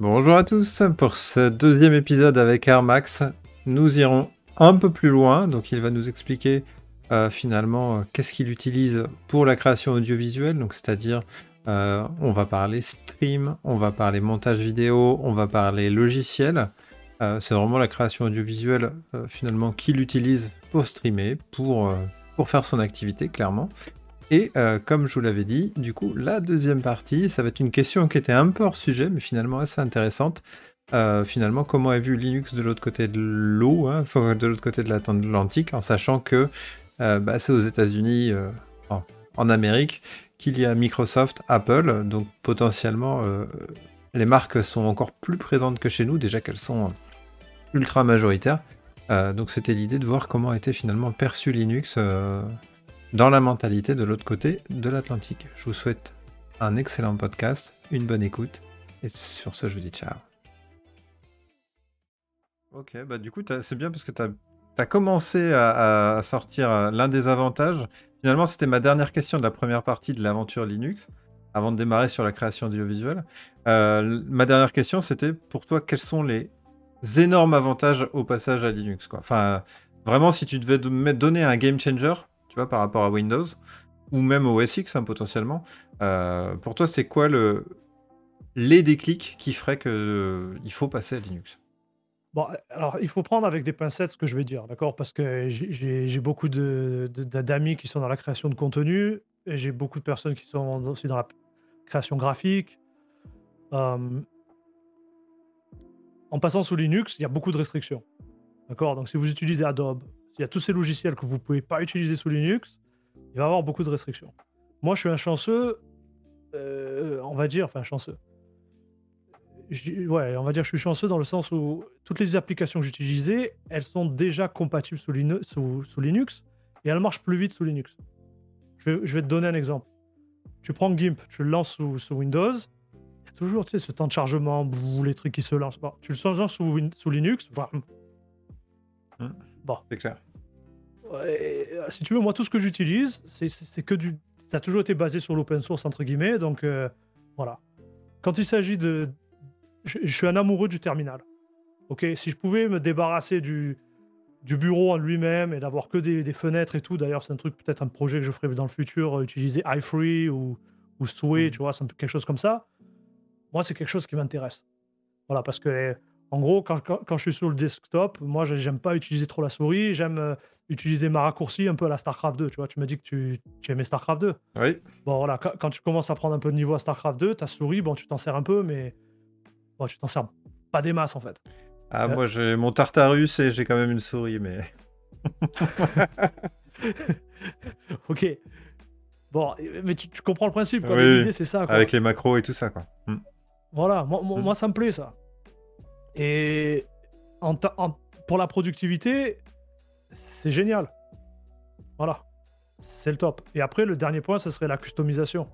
Bonjour à tous, pour ce deuxième épisode avec Air Max, nous irons un peu plus loin, donc il va nous expliquer euh, finalement euh, qu'est-ce qu'il utilise pour la création audiovisuelle, donc c'est-à-dire euh, on va parler stream, on va parler montage vidéo, on va parler logiciel. c'est vraiment la création audiovisuelle finalement qu'il utilise pour streamer, pour, pour faire son activité clairement. Et comme je vous l'avais dit, du coup, la deuxième partie, ça va être une question qui était un peu hors sujet, mais finalement assez intéressante. finalement, comment est vu Linux de l'autre côté de l'eau, hein, de l'autre côté de l'Atlantique, en sachant que bah, c'est aux États-Unis, en Amérique, qu'il y a Microsoft, Apple, donc potentiellement euh, les marques sont encore plus présentes que chez nous, déjà qu'elles sont ultra majoritaires. Euh, donc c'était l'idée de voir comment était finalement perçu Linux euh, dans la mentalité de l'autre côté de l'Atlantique. Je vous souhaite un excellent podcast, une bonne écoute, et sur ce je vous dis ciao. Ok, bah du coup c'est bien parce que tu as, commencé à sortir l'un des avantages, Finalement, c'était ma dernière question de la première partie de l'aventure Linux, avant de démarrer sur la création audiovisuelle. Euh, ma dernière question, c'était pour toi, quels sont les énormes avantages au passage à Linux quoi? Enfin, vraiment, si tu devais donner un game changer, tu vois, par rapport à Windows, ou même au SX hein, potentiellement, euh, pour toi, c'est quoi le, les déclics qui feraient qu'il euh, faut passer à Linux? Bon, alors il faut prendre avec des pincettes ce que je vais dire, d'accord? Parce que j'ai beaucoup d'amis qui sont dans la création de contenu et j'ai beaucoup de personnes qui sont aussi dans la création graphique. en passant sous Linux, il y a beaucoup de restrictions, d'accord? Donc si vous utilisez Adobe, s'il y a tous ces logiciels que vous ne pouvez pas utiliser sous Linux, il va y avoir beaucoup de restrictions. Moi, je suis un chanceux, euh, on va dire, enfin chanceux ouais, on va dire que je suis chanceux dans le sens où toutes les applications que j'utilisais, elles sont déjà compatibles sous, Linux et elles marchent plus vite sous Linux. Je vais, te donner un exemple. Tu prends GIMP, tu le lances sous, Windows, il y a toujours tu sais, ce temps de chargement, les trucs qui se lancent pas. Tu le lances sous, sous Linux, bam. Mmh. bon. C'est clair. Si tu veux, moi, tout ce que j'utilise, c'est que du. Ça a toujours été basé sur l'open source, entre guillemets, donc euh, voilà. Quand il s'agit de, je, suis un amoureux du terminal. Ok, si je pouvais me débarrasser du, du bureau en lui-même et d'avoir que des, fenêtres et tout, d'ailleurs, c'est un truc, peut-être un projet que je ferai dans le futur, euh, utiliser iFree ou, ou Sway, mm. tu vois, quelque chose comme ça. Moi, c'est quelque chose qui m'intéresse. Voilà, parce que, en gros, quand, quand, je suis sur le desktop, moi, j'aime pas utiliser trop la souris, j'aime euh, utiliser ma raccourci un peu à la StarCraft 2. Tu vois, tu m'as dit que tu, tu, aimais StarCraft 2. Oui. Bon, voilà, quand, quand, tu commences à prendre un peu de niveau à StarCraft 2, ta souris, bon, tu t'en sers un peu, mais tu t'en sers pas des masses en fait. Ah, euh. moi j'ai mon Tartarus et j'ai quand même une souris, mais. ok. Bon, mais tu, comprends le principe, quoi. L'idée, c'est ça. Avec les macros et tout ça, quoi. Mm. Voilà, moi, mm. moi, ça me plaît, ça. Et en, pour la productivité, c'est génial. Voilà. C'est le top. Et après, le dernier point, ce serait la customisation.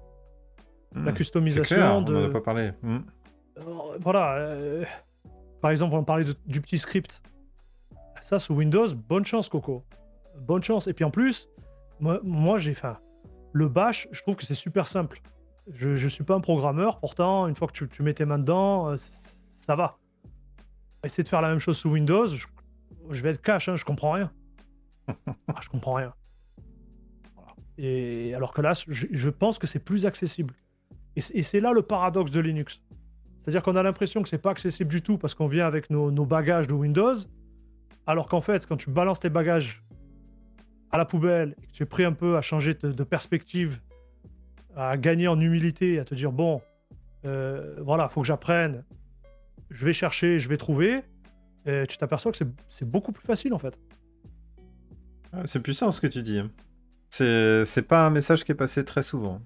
La mm. customisation de. On en a pas parlé. Euh, voilà. Euh, par exemple, on parlait du petit script. Ça, sous Windows, bonne chance, Coco. Bonne chance. Et puis en plus, moi, j'ai fait le bash, je trouve que c'est super simple. Je ne suis pas un programmeur, pourtant, une fois que tu, tu mets tes mains dedans, euh, ça va. Essayer de faire la même chose sous Windows, je, vais être cash, hein, je comprends rien. Ah, je comprends rien. Et alors que là, je, pense que c'est plus accessible. et c'est là le paradoxe de Linux. C'est-à-dire qu'on a l'impression que c'est pas accessible du tout parce qu'on vient avec nos, bagages de Windows, alors qu'en fait, quand tu balances tes bagages à la poubelle et que tu es prêt un peu à changer de, perspective, à gagner en humilité, à te dire bon, euh, voilà, faut que j'apprenne, je vais chercher, je vais trouver, et tu t'aperçois que c'est beaucoup plus facile en fait. Ah, c'est puissant ce que tu dis. C'est pas un message qui est passé très souvent.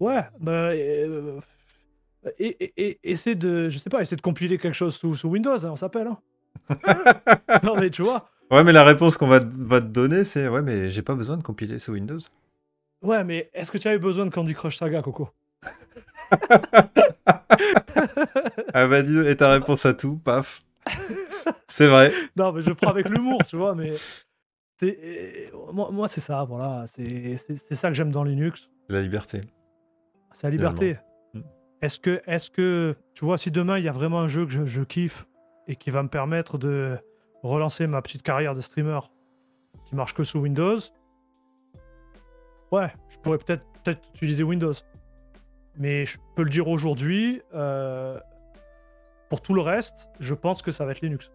Ouais, bah, euh, et, et, essaie de, je sais pas, essaie de compiler quelque chose sous, sous Windows, hein, on s'appelle. Hein. non mais tu vois. Ouais, mais la réponse qu'on va, va, te donner, c'est ouais, mais j'ai pas besoin de compiler sous Windows. Ouais, mais est-ce que tu avais besoin de Candy Crush Saga, Coco? Ah bah dis, et ta réponse à tout, paf. C'est vrai. non, mais je prends avec l'humour, tu vois, mais moi, moi c'est ça, voilà, c'est ça que j'aime dans Linux. La liberté. C'est la liberté. Est-ce que, est que, tu vois, si demain il y a vraiment un jeu que je, je kiffe et qui va me permettre de relancer ma petite carrière de streamer qui marche que sous Windows, ouais, je pourrais peut-être peut utiliser Windows. Mais je peux le dire aujourd'hui, euh, pour tout le reste, je pense que ça va être Linux.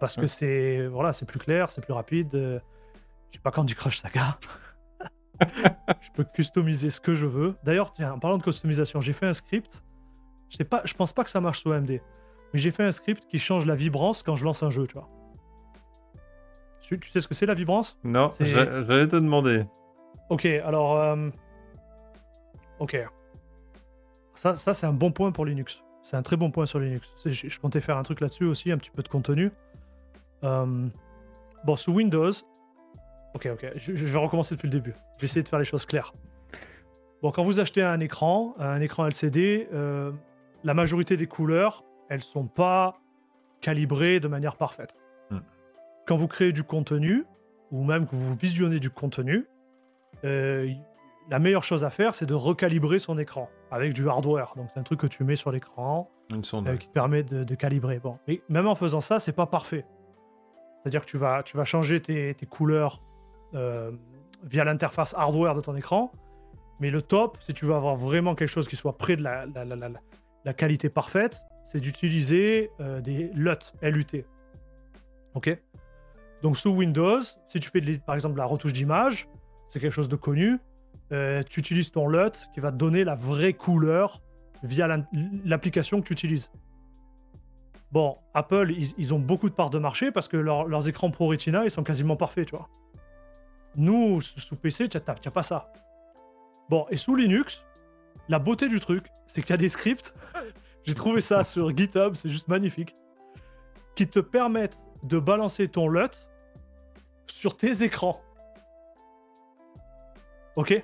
Parce que c'est voilà, c'est plus clair, c'est plus rapide. Euh, je sais pas quand du Crush Saga. je peux customiser ce que je veux. D'ailleurs, tiens, en parlant de customisation, j'ai fait un script. Je sais pas, je pense pas que ça marche sur AMD, mais j'ai fait un script qui change la vibrance quand je lance un jeu, tu vois. Tu, sais ce que c'est la vibrance? Non, j'allais te demander. Ok, alors. Euh, ok. Ça, ça c'est un bon point pour Linux. C'est un très bon point sur Linux. Je, comptais faire un truc là-dessus aussi, un petit peu de contenu. Euh, bon, sous Windows. Ok, ok, je, vais recommencer depuis le début. Je vais essayer de faire les choses claires. Bon, quand vous achetez un écran, un écran LCD, euh, la majorité des couleurs, elles sont pas calibrées de manière parfaite quand vous créez du contenu, ou même que vous visionnez du contenu, euh, la meilleure chose à faire, c'est de recalibrer son écran avec du hardware. Donc, c'est un truc que tu mets sur l'écran euh, qui te permet de, calibrer. Bon, mais même en faisant ça, c'est pas parfait. C'est-à-dire que tu vas, tu vas changer tes, couleurs euh, via l'interface hardware de ton écran. Mais le top, si tu veux avoir vraiment quelque chose qui soit près de la, la, qualité parfaite, c'est d'utiliser des LUT, LUT. Ok? Donc sous Windows, si tu fais par exemple la retouche d'image, c'est quelque chose de connu, euh, tu utilises ton LUT qui va te donner la vraie couleur via l'application que tu utilises. Bon, Apple, ils, ont beaucoup de parts de marché parce que leurs écrans Pro Retina, ils sont quasiment parfaits, tu vois. Nous, sous PC, tu n'as pas ça. Bon, et sous Linux, la beauté du truc, c'est qu'il y a des scripts. J'ai trouvé ça sur GitHub, c'est juste magnifique. Qui te permettent de balancer ton LUT sur tes écrans. Ok?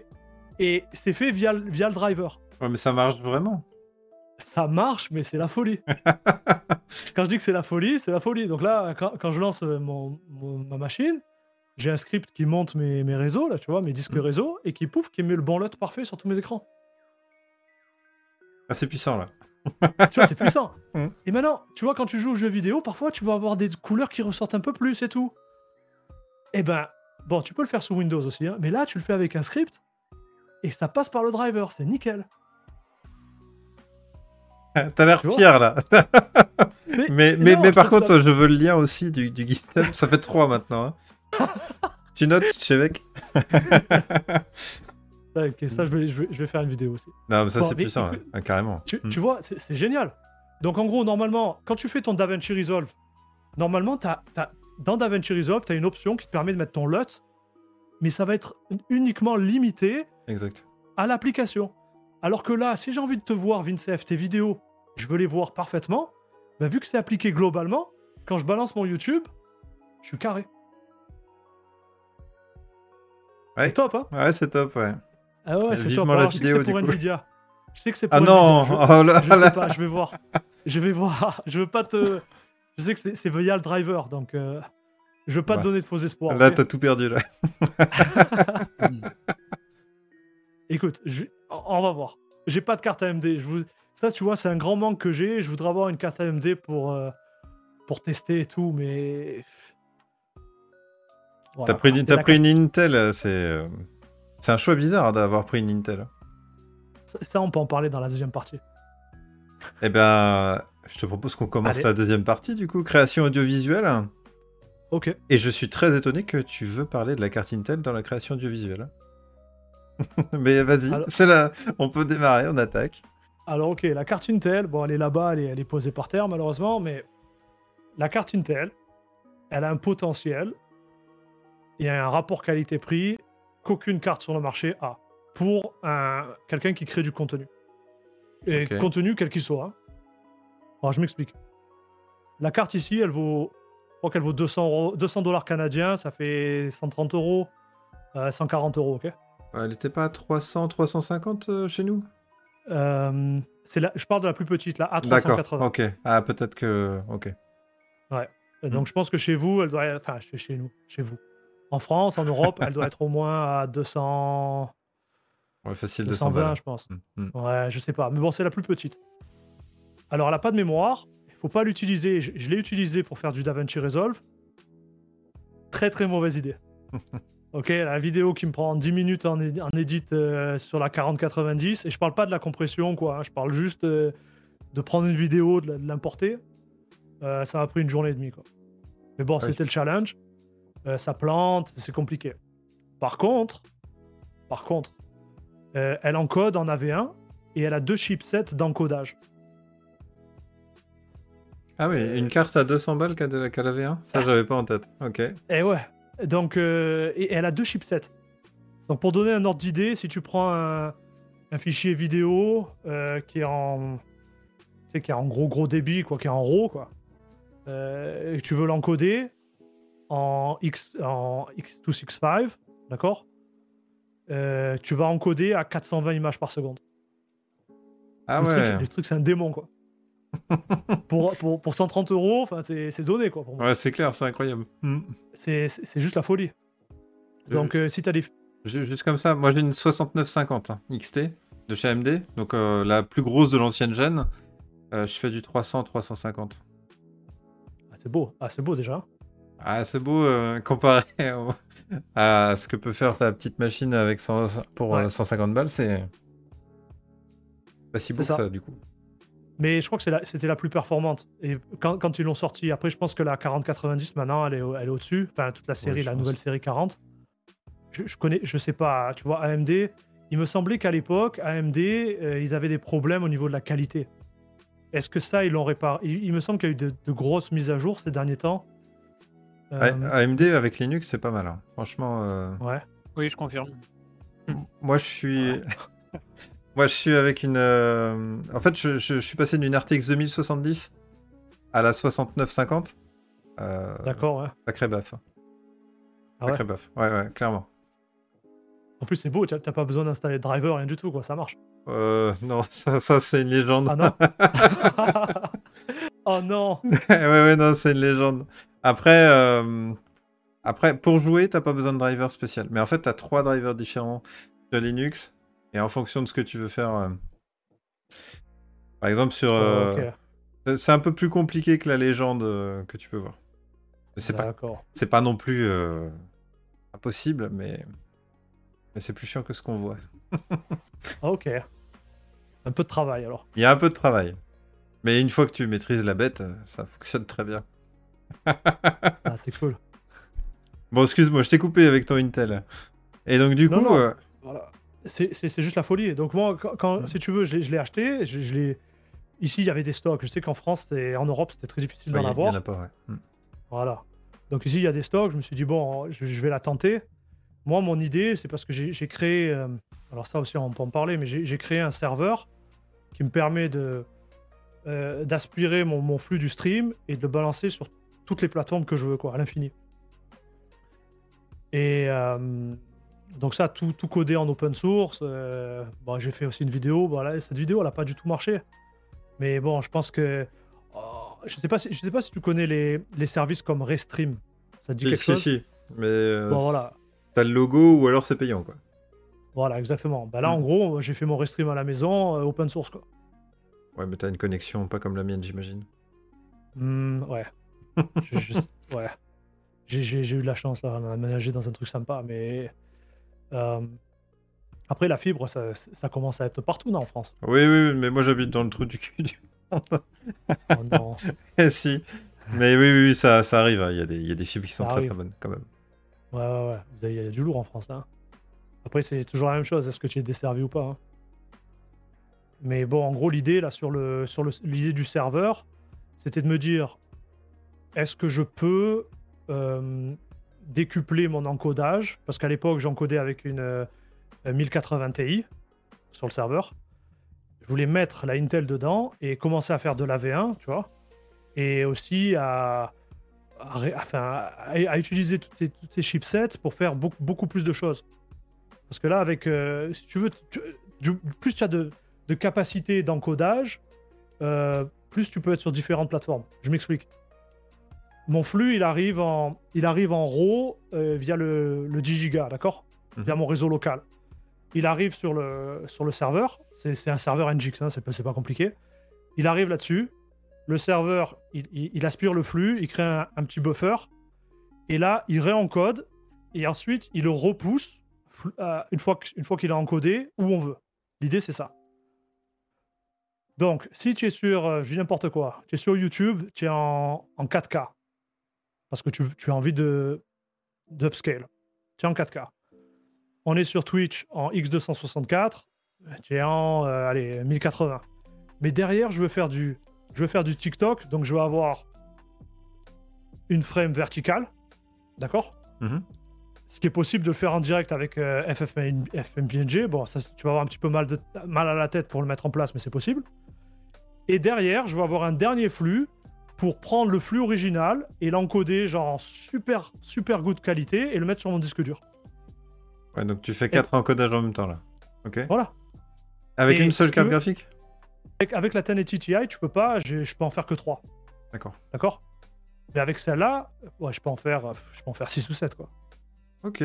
Et c'est fait via, via le driver. Ouais, mais ça marche vraiment. Ça marche, mais c'est la folie. quand je dis que c'est la folie, c'est la folie. Donc là, quand, je lance euh, mon, ma machine, j'ai un script qui monte mes, mes, réseaux, là, tu vois, mes disques mm. réseaux, et qui pouf, qui met le bon lot parfait sur tous mes écrans. Ah, c'est puissant, là. tu vois, c'est puissant. Mm. Et maintenant, tu vois, quand tu joues aux jeux vidéo, parfois, tu vas avoir des couleurs qui ressortent un peu plus, c'est tout. Eh ben, bon, tu peux le faire sous Windows aussi, hein, mais là, tu le fais avec un script et ça passe par le driver, c'est nickel. T'as l'air fier là. mais, mais, mais, par contre, je veux le lien aussi du, du GitHub. Ça fait 3 maintenant. Hein. tu notes, mec Ok, ça, je vais, je, vais, faire une vidéo aussi. Non, mais ça, c'est puissant, hein, carrément. Tu, hmm. tu vois, c'est génial. Donc, en gros, normalement, quand tu fais ton DaVinci Resolve, normalement, tu as, dans DaVinci Resolve, tu as une option qui te permet de mettre ton LUT, mais ça va être uniquement limité exact. à l'application. Alors que là, si j'ai envie de te voir, Vincef, tes vidéos, je veux les voir parfaitement, bah, vu que c'est appliqué globalement, quand je balance mon YouTube, je suis carré. Ouais. C'est top, hein Ouais, c'est top, ouais. Ah ouais, c'est top. Alors, je sais que c'est pour Nvidia. Je sais que c'est ah pour ah non Je, oh là je sais pas, je vais voir. Je vais voir. Je veux pas te... Je sais que c'est le driver, donc euh, je veux pas te donner de faux espoirs. Là, t'as tout perdu, là. Écoute, on va voir. J'ai pas de carte AMD. Je vous... Ça, tu vois, c'est un grand manque que j'ai. Je voudrais avoir une carte AMD pour, euh, pour tester et tout, mais. t'as pris, pris une Intel, c'est. Euh, c'est un choix bizarre hein, d'avoir pris une Intel. Ça, on peut en parler dans la deuxième partie. Eh ben, je te propose qu'on commence la deuxième partie, du coup, création audiovisuelle. Ok. Et je suis très étonné que tu veux parler de la carte Intel dans la création audiovisuelle. Mais vas-y, c'est là, on peut démarrer, on attaque. Alors ok, la carte Intel, bon elle est là-bas, elle est, elle est posée par terre malheureusement, mais la carte Intel, elle a un potentiel et un rapport qualité-prix qu'aucune carte sur le marché a pour un, quelqu'un qui crée du contenu. Et contenu quel qu'il soit. Hein. Alors je m'explique. La carte ici, elle vaut, je crois qu'elle vaut 200, 200 dollars canadiens, ça fait 130 euros, 140 euh, euros, ok Elle n'était pas à 300, 350 euh, chez nous? Euh, c'est je parle de la plus petite, là, à 380. ok. Ah, peut-être que. Ok. Ouais. Donc, hmm. je pense que chez vous, elle doit être. Enfin, chez nous, chez vous. En France, en Europe, elle doit être au moins à 200. Ouais, facile 220, 220, je pense. Mm, mm. Ouais, je sais pas. Mais bon, c'est la plus petite. Alors, elle a pas de mémoire. Il faut pas l'utiliser. Je, je l'ai utilisé pour faire du DaVinci Resolve. Très, très mauvaise idée. ok, la vidéo qui me prend 10 minutes en, en edit euh, sur la 4090. Et je parle pas de la compression, quoi. Je parle juste euh, de prendre une vidéo, de l'importer. Euh, ça m'a pris une journée et demie, quoi. Mais bon, Ouais. c'était le challenge. Ça plante, c'est compliqué. Par contre, par contre, elle encode en AV1 et elle a deux chipsets d'encodage. Ah oui, une carte à 200 balles qu'elle avait un? Ça, j'avais pas en tête. Ok. Et ouais. Donc, euh, et elle a deux chipsets. Donc, pour donner un ordre d'idée, si tu prends un, un fichier vidéo euh, qui est en, tu sais, qui est en gros gros débit, quoi, qui est en RAW, quoi, euh, et que tu veux l'encoder en X, en X265, d'accord? Euh, Tu vas encoder à 420 images par seconde. Ah le, ouais. truc, le truc, c'est un démon, quoi. Pour, pour, pour 130 euros, c'est donné, quoi. Pour moi. Ouais, c'est clair, c'est incroyable. Mm. C'est juste la folie. Donc, euh, si tu as des. Ju- Juste comme ça, moi j'ai une 6950 hein, XT de chez AMD, donc euh, la plus grosse de l'ancienne gêne. Euh, je fais du 300-350. Ah, c'est beau. Ah, c'est beau déjà. Ah, c'est beau euh, comparé à ce que peut faire ta petite machine avec 100 pour Ouais. euh, 150 balles, c'est pas si beau que ça. du coup. Mais je crois que la- c'était la, plus performante. Et quand, quand ils l'ont sorti, après, je pense que la 4090, maintenant, elle est, au- elle est au-dessus. Enfin, toute la série, la pense. nouvelle série 40. Je, je connais, je sais pas, tu vois, AMD, il me semblait qu'à l'époque, AMD, euh, ils avaient des problèmes au niveau de la qualité. Est-ce que ça, ils l'ont réparé il, il me semble qu'il y a eu de, de grosses mises à jour ces derniers temps. Euh, AMD avec Linux, c'est pas mal. hein. Franchement, euh, ouais. Oui, je confirme. moi je suis. moi je suis avec une. euh, En fait, je, je- je suis passé d'une RTX 2070 à la 6950. Euh, D'accord, ouais. Sacré baf. hein. Ah ouais Sacré baf. Ouais, ouais, clairement. En plus, c'est beau, t'as t'as pas besoin d'installer de driver, rien du tout, quoi, ça marche. Euh, non, ça, ça c'est une légende. Ah non Oh non ouais, ouais, non, c'est une légende. Après, euh, après, pour jouer, t'as pas besoin de driver spécial. Mais en fait, t'as trois drivers différents sur Linux. Et en fonction de ce que tu veux faire. euh, Par exemple, sur. euh, Oh, Ok, C'est un peu plus compliqué que la légende euh, que tu peux voir. C'est pas, d'accord. c'est pas non plus euh, impossible, mais, mais c'est plus chiant que ce qu'on voit. Ok. Un peu de travail alors. Il y a un peu de travail. Mais une fois que tu maîtrises la bête, euh, ça fonctionne très bien. Ah, c'est cool. Bon, excuse-moi, je t'ai coupé avec ton Intel. Et donc, du Non, coup, non. euh, Voilà. C'est juste la folie. Donc moi, quand, quand- si tu veux, je l'ai je l'ai acheté. Je, je l'ai- Ici, il y avait des stocks. Je sais qu'en France et en Europe, c'était très difficile ouais, d'en il y, en avoir. a pas, ouais. Hmm. Voilà. Donc ici, il y a des stocks. Je me suis dit, bon, je, je vais la tenter. Moi, mon idée, c'est parce que j'ai créé... euh, alors ça aussi, on peut en parler, mais j'ai j'ai créé un serveur qui me permet de euh, d'aspirer mon, mon flux du stream et de le balancer sur toutes les plateformes que je veux, quoi, à l'infini. Et euh, donc ça, tout, tout codé en open source. euh, bon, j'ai fait aussi une vidéo. Voilà, cette vidéo, elle n'a pas du tout marché. Mais bon, je pense que... oh, je sais pas si, je sais pas si tu connais les, les services comme Restream. Ça te dit Si, quelque si, chose? si. Mais euh, Bon, voilà. t'as le logo ou alors c'est payant, quoi. Voilà, exactement. Bah là, Mm. en gros, j'ai fait mon Restream à la maison, euh, open source, quoi. Ouais, mais t'as une connexion pas comme la mienne, j'imagine. Hmm, ouais. Je- je- ouais. J'ai- eu de la chance, là, on a aménagé dans un truc sympa, mais... euh, Après, la fibre, ça, ça commence à être partout, non, en France? Oui, oui, mais moi j'habite dans le trou du cul du monde. Oh, non. Eh, si. Mais oui, oui, oui, ça, ça arrive. hein. Il y, a des- il y a des fibres qui sont Ça très arrive. très bonnes, quand même. Ouais, ouais, ouais. Vous avez- Il y a du lourd en France, là. Après, c'est toujours la même chose. Est-ce que tu es desservi ou pas hein? Mais bon, en gros, l'idée, là, sur le sur le- l'idée du serveur, c'était de me dire est-ce que je peux euh, décupler mon encodage Parce qu'à l'époque, j'encodais avec une euh, 1080 Ti sur le serveur. Je voulais mettre la Intel dedans et commencer à faire de la V1, tu vois. Et aussi à, à, utiliser tous ces, ces chipsets pour faire beaucoup, beaucoup plus de choses. Parce que là, avec, euh, si tu veux, plus tu as de, de capacité d'encodage, euh, plus tu peux être sur différentes plateformes. Je m'explique. Mon flux, il arrive en, il arrive en RAW euh, via le, le 10 Go, d'accord? Mhm. Via mon réseau local. il arrive sur le, sur le serveur. C'est un serveur NGX, hein, c'est pas, pas compliqué. Il arrive là-dessus. Le serveur, il, aspire le flux, il crée un, petit buffer. Et là, il réencode. Et ensuite, il le repousse euh, une fois, une fois qu'il a encodé où on veut. L'idée, c'est ça. Donc, si tu es sur, euh, je dis n'importe quoi, tu es sur YouTube, tu es en, 4K. Parce que tu, tu as envie de d'upscale. Tu es en 4K. On est sur Twitch en X264, tu es en euh, allez, 1080. Mais derrière, je veux faire du je veux faire du TikTok, donc je vais avoir une frame verticale, d'accord? Mhm. Ce qui est possible de le faire en direct avec euh, FFmpeg. Bon, ça, tu vas avoir un petit peu mal, de, mal à la tête pour le mettre en place, mais c'est possible. Et derrière, je vais avoir un dernier flux pour prendre le flux original et l'encoder genre en super super good qualité et le mettre sur mon disque dur. Ouais, donc tu fais quatre encodages en même temps là. Ok. Voilà. Avec une seule carte graphique? avec, la 1080 Ti, tu peux pas, je peux en faire que 3. D'accord. D'accord? Mais avec celle-là, ouais, je peux en faire je peux en faire 6 ou 7 quoi. Ok.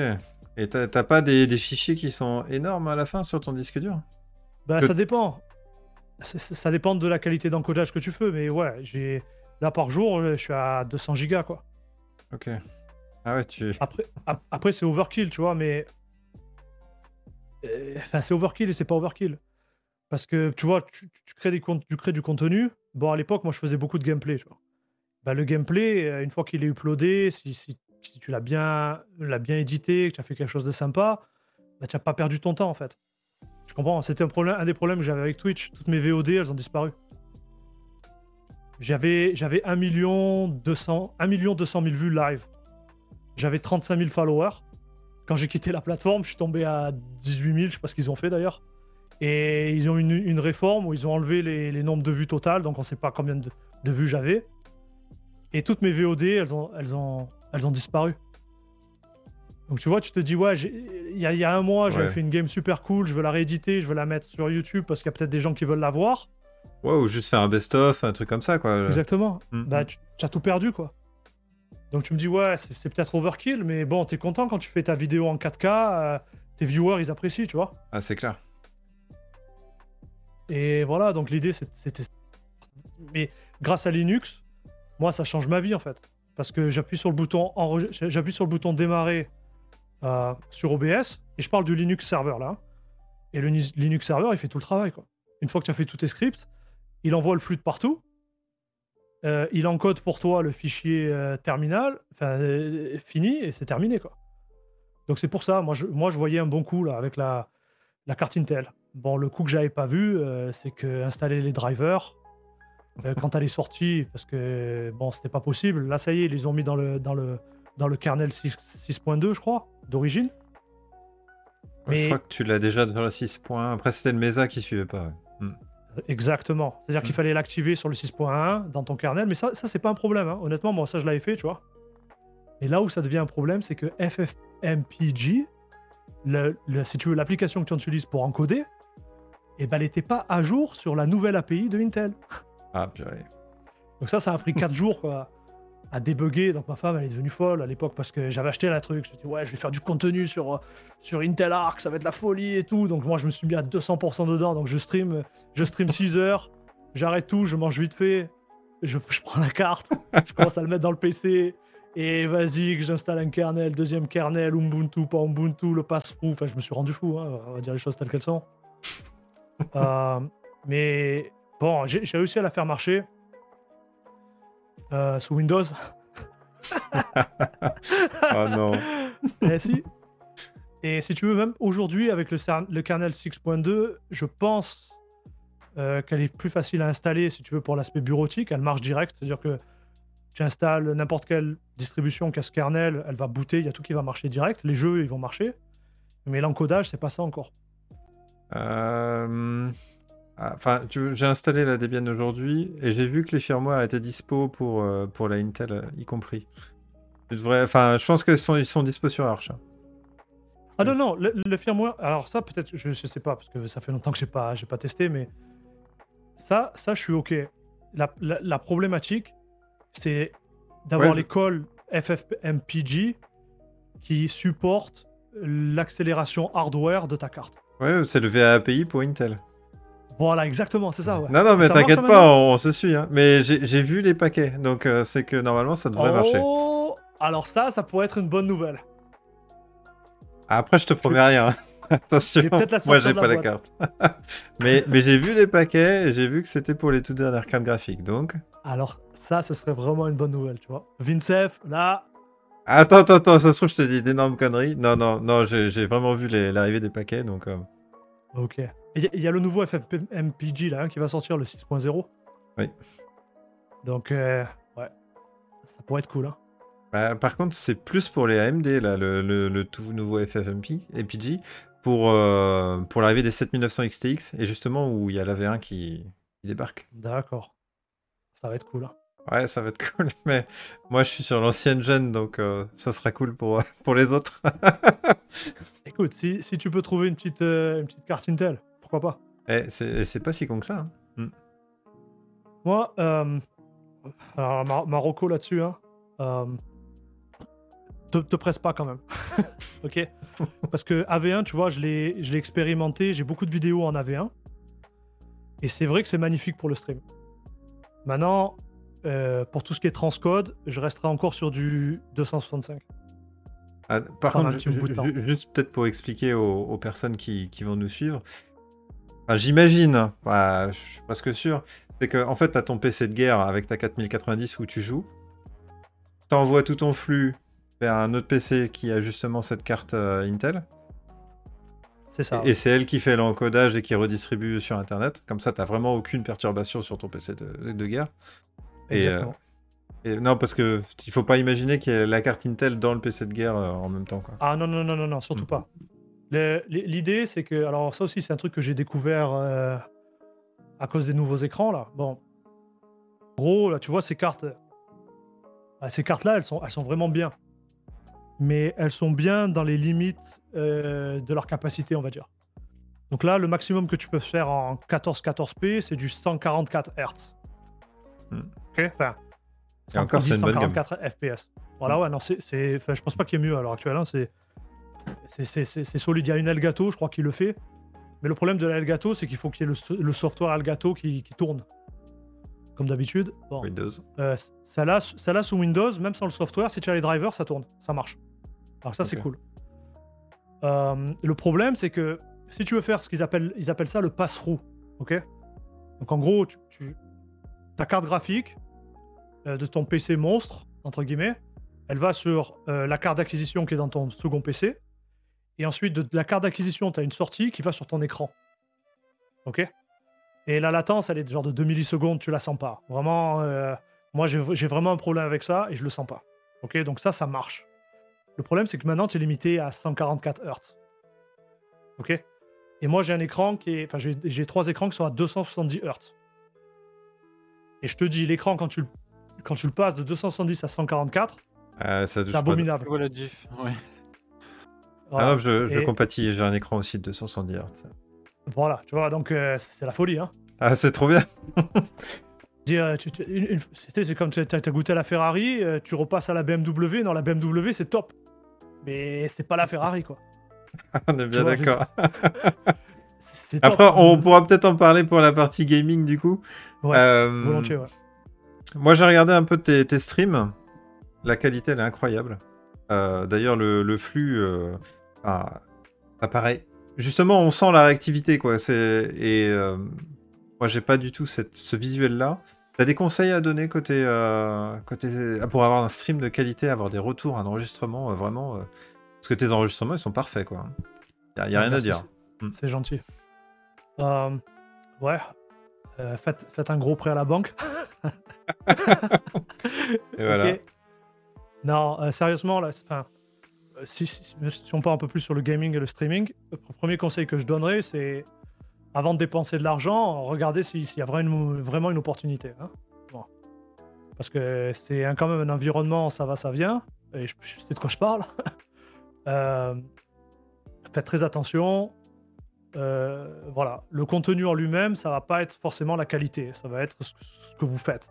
Et t'as pas des, des, fichiers qui sont énormes à la fin sur ton disque dur? Bah ça dépend. Ça dépend de la qualité d'encodage que tu fais, mais ouais, j'ai là par jour, je suis à 200 gigas quoi. Ok. Ah ouais, tu. Après, après c'est overkill, tu vois, mais. Euh, enfin, c'est overkill et c'est pas overkill. Parce que tu vois, tu, crées, des, tu crées du contenu. Bon, à l'époque, moi, je faisais beaucoup de gameplay. Tu vois. Bah, le gameplay, euh, une fois qu'il est uploadé, si, si, tu l'as bien, l'as bien édité, que tu as fait quelque chose de sympa, bah, tu n'as pas perdu ton temps en fait. Je comprends? C'était un, problème, un des problèmes que j'avais avec Twitch. Toutes mes VOD, elles ont disparu. J'avais, j'avais 1 million 200, 1 million 200 000 vues live. J'avais 35 000 followers. Quand j'ai quitté la plateforme, je suis tombé à 18 000, je sais pas ce qu'ils ont fait d'ailleurs. Et ils ont une, une réforme où ils ont enlevé les, les, nombres de vues totales, donc on ne sait pas combien de, de vues j'avais. Et toutes mes VOD, elles ont, elles ont, elles ont disparu. Donc tu vois, tu te dis, ouais, il y, y, a un mois, j'avais fait une game super cool, je veux la rééditer, je veux la mettre sur YouTube parce qu'il y a peut-être des gens qui veulent la voir. Ouais, ou juste faire un best-of, un truc comme ça, quoi. Exactement. Mm, bah, mm. tu, as tout perdu, quoi. Donc tu me dis, ouais, c'est peut-être overkill, mais bon, t'es content quand tu fais ta vidéo en 4K, euh, tes viewers, ils apprécient, tu vois. Ah, c'est clair. Et voilà, donc l'idée c'était. Mais grâce à Linux, moi ça change ma vie en fait. Parce que j'appuie sur le bouton j'appuie sur le bouton démarrer euh, sur OBS et je parle du Linux serveur là. Et le Linux serveur il fait tout le travail quoi. Une fois que tu as fait tous tes scripts, il envoie le flux de partout. Euh, il encode pour toi le fichier euh, terminal, enfin fini et c'est terminé quoi. Donc c'est pour ça, moi je, moi je voyais un bon coup là avec la, la carte Intel. Bon, le coup que j'avais pas vu, euh, c'est que installer les drivers, euh, quand elle est sortie, parce que bon, c'était pas possible. Là, ça y est, ils les ont mis dans le, dans le, dans le kernel 6.2, je crois, d'origine. Je crois que tu l'as déjà dans le 6.1. Après, c'était le Mesa qui suivait pas. Hmm. Exactement. C'est-à-dire qu'il hmm. fallait l'activer sur le 6.1 dans ton kernel, mais ça, ça c'est pas un problème. Hein. Honnêtement, moi, ça, je l'avais fait, tu vois. Et là où ça devient un problème, c'est que FFmpeg, le, si tu veux, l'application que tu utilises pour encoder, eh ben, elle n'était pas à jour sur la nouvelle API de Intel. Ah, purée. Donc ça, ça a pris 4 jours quoi, à débugger. Donc ma femme, elle est devenue folle à l'époque parce que j'avais acheté la truc. Je me dit, ouais, je vais faire du contenu sur, sur Intel Arc, ça va être la folie et tout. Donc moi, je me suis mis à 200% dedans. Donc je stream, je stream 6 heures, j'arrête tout, je mange vite fait, je, je prends la carte, je commence à le mettre dans le PC. Et vas-y, que j'installe un kernel, deuxième kernel, Ubuntu, pas Ubuntu, le passe-through. Enfin, je me suis rendu fou, hein, on va dire les choses telles qu'elles sont. Euh, mais bon, j'ai réussi à la faire marcher euh, sous Windows. oh non. Et eh, si. Et si tu veux, même aujourd'hui, avec le, le kernel 6.2, je pense euh, qu'elle est plus facile à installer, si tu veux, pour l'aspect bureautique. Elle marche direct, c'est-à-dire que tu installes n'importe quelle distribution qui a ce kernel, elle va booter, il y a tout qui va marcher direct. Les jeux, ils vont marcher. Mais l'encodage, c'est pas ça encore. Euh, enfin, j'ai installé la Debian aujourd'hui et j'ai vu que les firmware étaient dispo pour, euh, pour la Intel euh, y compris. Enfin, je pense qu'ils sont, ils sont dispo sur Arch. Hein. Ah non, non, le, firmware. Alors, ça, peut-être, je, sais pas, parce que ça fait longtemps que j'ai pas, pas testé, mais ça, ça, je suis OK. La, problématique, c'est d'avoir l'école FFmpeg qui supporte l'accélération hardware de ta carte. Ouais, c'est le VAPI pour Intel. Voilà, exactement, c'est ça. Ouais. Non, non, mais t'inquiète pas, on, on se suit. hein. Mais j'ai vu les paquets, donc euh, c'est que normalement ça devrait marcher. Oh, alors ça, ça pourrait être une bonne nouvelle. Après, je te promets rien. hein. Attention, moi j'ai la pas la carte. mais mais j'ai vu les paquets, et j'ai vu que c'était pour les toutes dernières cartes graphiques. Donc, Alors ça, ce serait vraiment une bonne nouvelle, tu vois. Vincef, là, attends, attends, attends, ça se trouve, je te dis d'énormes conneries. Non, non, non, j'ai vraiment vu l'arrivée des paquets, donc. euh, ok. Il y, a- il y a le nouveau FFmpeg là hein, qui va sortir, le 6.0. Oui. Donc, euh, ouais, ça pourrait être cool. Hein. bah, par contre, c'est plus pour les AMD, là, le, le- le tout nouveau FFmpeg, APG, pour, euh, pour l'arrivée des 7900 XTX, et justement où il y a la V1 qui, qui débarque. D'accord. Ça va être cool. Hein. Ouais, ça va être cool, mais moi je suis sur l'ancienne gen, donc euh, ça sera cool pour, pour les autres. Écoute, si, si tu peux trouver une petite, euh, une petite carte Intel, pourquoi pas? Eh, c'est c'est pas si con que ça. hein. Moi, euh, alors Mar- Marocco là-dessus, hein, euh, te, te presse pas quand même. ok? Parce que AV1, tu vois, je l'ai expérimenté, j'ai beaucoup de vidéos en AV1. Et c'est vrai que c'est magnifique pour le stream. Maintenant, euh, pour tout ce qui est transcode, je resterai encore sur du 265. Ah, par contre, juste peut-être pour expliquer aux, aux personnes qui, qui vont nous suivre, enfin, j'imagine, bah, je suis presque sûr, c'est que en fait, tu as ton PC de guerre avec ta 4090 où tu joues, tu envoies tout ton flux vers un autre PC qui a justement cette carte euh, Intel, C'est ça. et c'est elle qui fait l'encodage et qui redistribue sur Internet. Comme ça, tu vraiment aucune perturbation sur ton PC de, de guerre. Et. Et non, parce que il faut pas imaginer qu'il y a la carte Intel dans le PC de guerre euh, en même temps. Quoi. Ah non, non, non, non, non, surtout Mm. pas. L'idée, c'est que. Alors, ça aussi, c'est un truc que j'ai découvert euh, à cause des nouveaux écrans, là. Bon. Gros, là, tu vois, ces cartes. ah, ces cartes-là, elles sont, elles sont vraiment bien. Mais elles sont bien dans les limites euh, de leur capacité, on va dire. Donc là, le maximum que tu peux faire en 14-14p, c'est du 144 Hz. Ok Enfin. Et encore, c'est une bonne gamme. 144 FPS. Voilà, ouais, non, c'est. Enfin, je pense pas qu'il y ait mieux à l'heure actuelle. hein, c'est. C'est- solide. Il y a une Elgato, je crois, qui le fait. Mais le problème de la Elgato, c'est qu'il faut qu'il y ait le, le software Elgato qui, qui tourne. Comme d'habitude. Bon. Windows. Euh, celle-là, celle-là sous Windows, même sans le software, si tu as les drivers, ça tourne, ça marche. Alors ça, c'est cool. Euh, le problème, c'est que si tu veux faire ce qu'ils appellent, ils appellent ça le pass-through, ok? Donc en gros, tu, tu- ta carte graphique euh, de ton PC monstre, entre guillemets, elle va sur euh, la carte d'acquisition qui est dans ton second PC, et ensuite de, la carte d'acquisition, tu as une sortie qui va sur ton écran, ok? Et la latence, elle est genre de 2 millisecondes, tu la sens pas. Vraiment, euh, moi j'ai vraiment un problème avec ça et je le sens pas. Ok, donc ça, ça marche. Le problème, c'est que maintenant, tu es limité à 144 Hz. Ok? Et moi, j'ai un écran qui est. Enfin, j'ai trois écrans qui sont à 270 Hz. Et je te dis, l'écran, quand tu, le- quand tu le passes de 270 à 144, Euh, ça touche c'est pas de- abominable. Voilà, diff. Ouais. Ah non, je, je Et- compatis, j'ai un écran aussi de 270 Hz. Voilà, tu vois, donc euh, c'est la folie. Hein. Ah, c'est trop bien. C'est comme tu as, goûté à la Ferrari, euh, tu repasses à la BMW. Non, la BMW, c'est top. Mais c'est pas la Ferrari, quoi. on est bien vois, Après, on pourra peut-être en parler pour la partie gaming du coup. Ouais, Euh, Volontiers, ouais. Moi, j'ai regardé un peu tes, tes streams. La qualité, elle est incroyable. Euh, D'ailleurs, le, le flux, euh, ah, ça paraît. Justement, on sent la réactivité, quoi. Et euh, moi, j'ai pas du tout cette, ce visuel-là. T'as des conseils à donner côté, côté ah, pour avoir un stream de qualité, avoir des retours, un enregistrement, vraiment. parce que tes enregistrements, ils sont parfaits, quoi. Y a, y a Ah, rien à dire. C'est- C'est gentil. Euh, ouais. Euh, faites, faites un gros prêt à la banque. Et voilà. Non, euh, sérieusement, là, c'est- enfin, si, si, si on part un peu plus sur le gaming et le streaming, le pr- premier conseil que je donnerais, c'est avant de dépenser de l'argent, regardez si- s'il y a vraiment une, vraiment une opportunité. hein. Bon. Parce que c'est quand même un environnement, ça va, ça vient, et je, je sais de quoi je parle. Euh, faites très attention. Euh, voilà, le contenu en lui-même, ça va pas être forcément la qualité, ça va être ce que- ce que vous faites.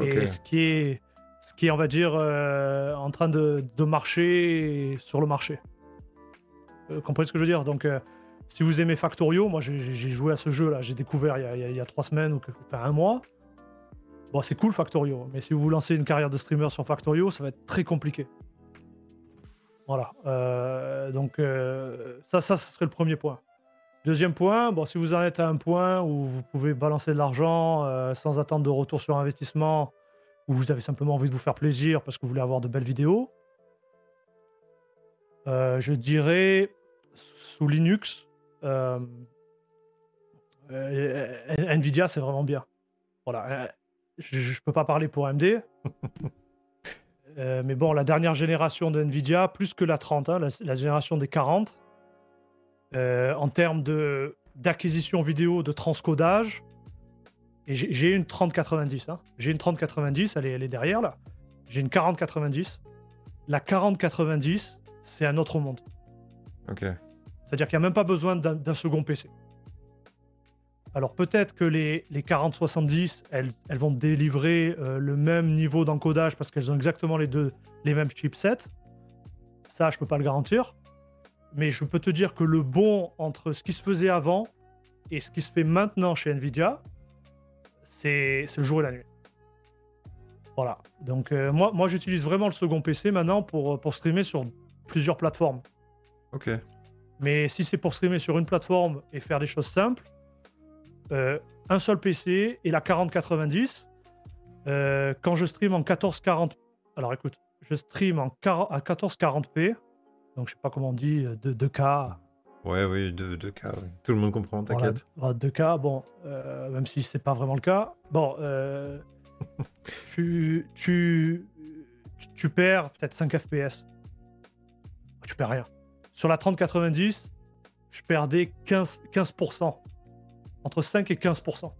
Et ce qui est, ce qui est, on va dire, euh, en train de, de marcher sur le marché. Euh, comprenez ce que je veux dire? Donc, euh, si vous aimez Factorio, moi j'ai joué à ce jeu là, j'ai découvert il y, a, il y a- il y a trois semaines ou enfin, un mois. Bon, c'est cool Factorio, mais si vous vous lancez une carrière de streamer sur Factorio, ça va être très compliqué. Voilà. donc ça, ça, ce serait le premier point. Deuxième point, bon, si vous en êtes à un point où vous pouvez balancer de l'argent euh, sans attendre de retour sur investissement, ou vous avez simplement envie de vous faire plaisir parce que vous voulez avoir de belles vidéos, euh, je dirais sous Linux, euh, Nvidia c'est vraiment bien. Voilà, je, je peux pas parler pour AMD. Mais bon, la dernière génération de Nvidia, plus que la 30, hein, la, la génération des 40, euh, en termes de- d'acquisition vidéo, de transcodage, et j'ai j'ai une 3090. Hein. J'ai une 3090, elle est, elle est derrière là. J'ai une 4090. La 4090, c'est un autre monde. Ok. C'est-à-dire qu'il n'y a même pas besoin d'un d'un second PC. Alors peut-être que les, les 4070, elles, elles vont délivrer euh, le même niveau d'encodage parce qu'elles ont exactement les deux les mêmes chipsets. Ça, je peux pas le garantir. Mais je peux te dire que le bon entre ce qui se faisait avant et ce qui se fait maintenant chez Nvidia, c'est le jour et la nuit. Voilà. Donc euh, moi, moi j'utilise vraiment le second PC maintenant pour, pour streamer sur plusieurs plateformes. Ok. Mais si c'est pour streamer sur une plateforme et faire des choses simples, euh, un seul PC et la 4090. euh, quand je stream en 1440, alors écoute, je stream en à 1440p, donc je sais pas comment on dit, euh, de 2K. Ouais, oui, deux, deux cas. ouais. Tout le monde comprend, t'inquiète. voilà, 2K, bon, euh, même si c'est pas vraiment le cas. Bon, euh, tu, tu, tu perds peut-être 5 FPS. Tu perds rien. Sur la 3090, je perdais 15%. 15%. Entre 5 et 15%.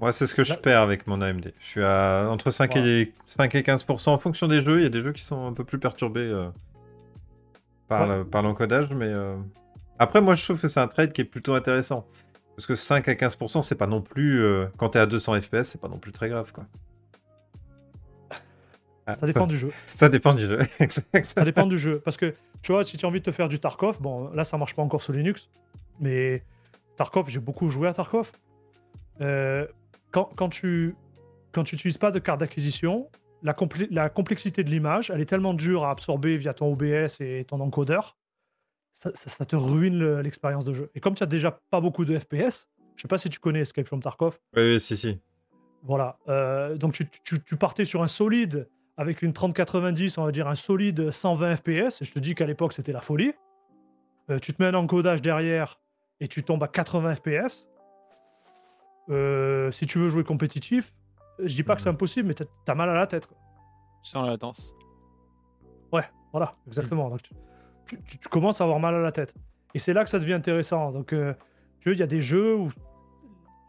Moi, c'est ce que je perds avec mon AMD. Je suis à entre 5 et, 5 et 15% en fonction des jeux. Il y a des jeux qui sont un peu plus perturbés euh, par, Ouais. le- par l'encodage, mais euh, après, moi, je trouve que c'est un trade qui est plutôt intéressant. Parce que 5 à 15%, c'est pas non plus. euh, quand t'es à 200 FPS, c'est pas non plus très grave, quoi. Ah, Ça dépend du jeu. Ça dépend du jeu. Ça dépend du jeu. Parce que, tu vois, si tu as envie de te faire du Tarkov, bon, là, ça marche pas encore sur Linux, mais Tarkov, j'ai beaucoup joué à Tarkov. Euh, quand, quand tu quand tu n'utilises pas de carte d'acquisition, la, complexité de l'image, elle est tellement dure à absorber via ton OBS et ton encodeur, ça, ça- ça te ruine le- l'expérience de jeu. Et comme tu as déjà pas beaucoup de FPS, je sais pas si tu connais Escape from Tarkov, oui, oui, si, si. voilà. Euh, donc tu, tu- tu partais sur un solide avec une 3090, on va dire un solide 120 FPS. Et je te dis qu'à l'époque c'était la folie. Euh, tu te mets un encodage derrière et tu tombes à 80 FPS. Euh, si tu veux jouer compétitif, je dis pas que c'est impossible, mais t'as as mal à la tête. quoi. Sans la danse. Ouais, voilà, exactement. Donc, tu, tu- tu- tu commences à avoir mal à la tête. Et c'est là que ça devient intéressant. Donc, euh, tu vois, il y a des jeux où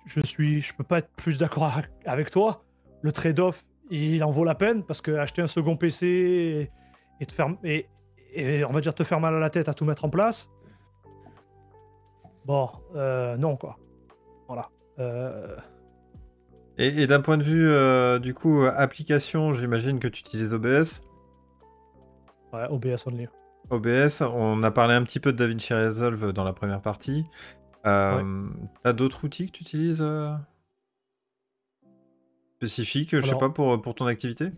je suis, je peux pas être plus d'accord avec- avec toi. Le trade-off, il en vaut la peine parce que acheter un second PC et, et te faire et, et on va dire te faire mal à la tête à tout mettre en place. Bon, euh, non quoi. Voilà. Euh, Et, et d'un point de vue, euh, du coup, application, j'imagine que tu utilises OBS. ouais, OBS only. OBS, on a parlé un petit peu de DaVinci Resolve dans la première partie. Euh, T'as d'autres outils que tu utilises euh, spécifiques, je sais pas, pour, pour ton activité?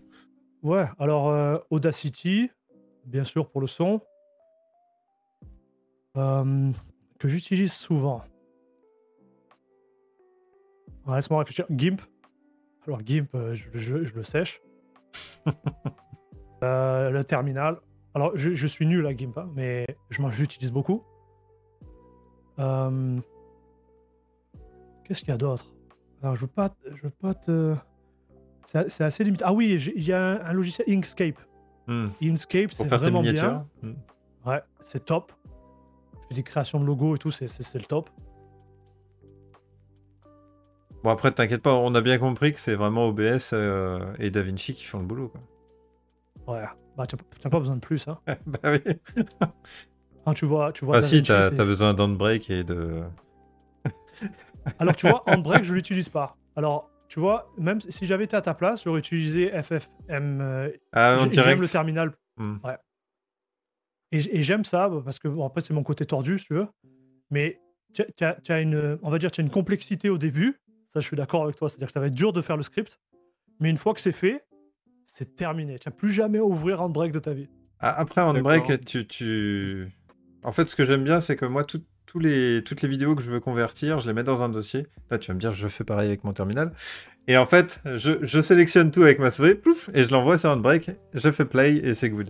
Ouais, alors euh, Audacity, bien sûr pour le son, que j'utilise souvent. Ouais, Laisse-moi réfléchir. GIMP. Alors GIMP, euh, je, je- je le sèche. Euh, le terminal. Alors je, je suis nul à GIMP, hein, mais je m'en- j'utilise beaucoup. Euh, Qu'est-ce qu'il y a d'autre? Alors je veux pas, je veux pas te... C'est assez limité. Ah oui, il y a un, un logiciel Inkscape. Hmm, Inkscape, c'est vraiment bien. Hmm. Ouais, c'est top. Je fais des créations de logos et tout, c'est le top. Bon, après, t'inquiète pas, on a bien compris que c'est vraiment OBS euh, et DaVinci qui font le boulot. Quoi. Ouais, bah t'as pas besoin de plus. Hein. bah oui. Hein, tu vois, tu vois. Ah si, t'as besoin d'handbrake et de. Alors tu vois, Handbrake, je l'utilise pas. Alors tu vois, même si j'avais été à ta place, j'aurais utilisé FFM. euh, Ah, en J'aime le terminal Hmm. et, j- et j'aime ça parce que bon, après c'est mon côté tordu, si tu veux. Mais tu as, as une, on va dire, tu as une complexité au début. Ça, je suis d'accord avec toi. C'est-à-dire que ça va être dur de faire le script. Mais une fois que c'est fait, c'est terminé. Tu n'as plus jamais à ouvrir un break de ta vie. A- Après, break, tu, tu... En fait, ce que j'aime bien, c'est que moi, tout- tous les, toutes les vidéos que je veux convertir, je les mets dans un dossier. Là, tu vas me dire, je fais pareil avec mon terminal. Et en fait, je, je sélectionne tout avec ma souris, plouf, et je l'envoie sur un break, je fais play, et c'est good.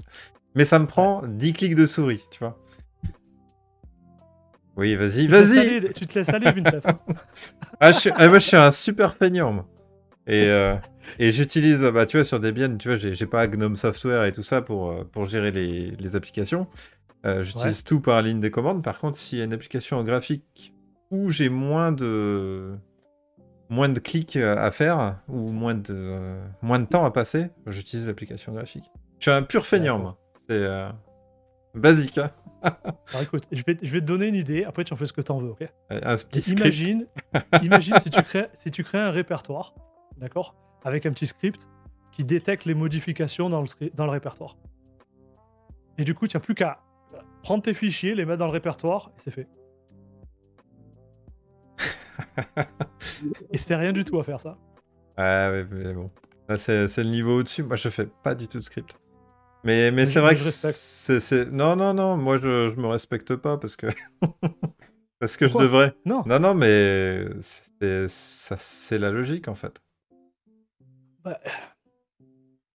Mais ça me prend 10 clics de souris, tu vois. Oui, vas-y, vas-y Tu te laisses aller, Vincent. ah, je suis... ah, Moi, je suis un super feignant, moi. Et, euh, et j'utilise, bah, tu vois, sur Debian, tu vois, j'ai pas Gnome Software et tout ça pour, euh, pour gérer les, les applications. Euh, j'utilise tout par ligne des commandes. Par contre, s'il y a une application en graphique où j'ai moins de moins de clics à faire ou moins de moins de temps à passer, j'utilise l'application graphique. Je suis un pur feignant, moi. C'est euh, basique, hein. Alors écoute, je vais, je vais te donner une idée. Après, tu en fais ce que tu en veux, ok? Un petit script. Imagine, imagine si, tu crées, si tu crées un répertoire, d'accord? Avec un petit script qui détecte les modifications dans le, dans le répertoire. Et du coup, tu n'as plus qu'à prendre tes fichiers, les mettre dans le répertoire, et c'est fait. et c'est rien du tout à faire ça. Ah ouais, mais bon. C'est le niveau au-dessus. Moi, je fais pas du tout de script. Mais, mais c'est vrai que c'est... c'est- Non, non, non, moi, je, je me respecte pas parce que... parce que je devrais. Non, Non, non, mais c'est ça, c'est la logique, en fait.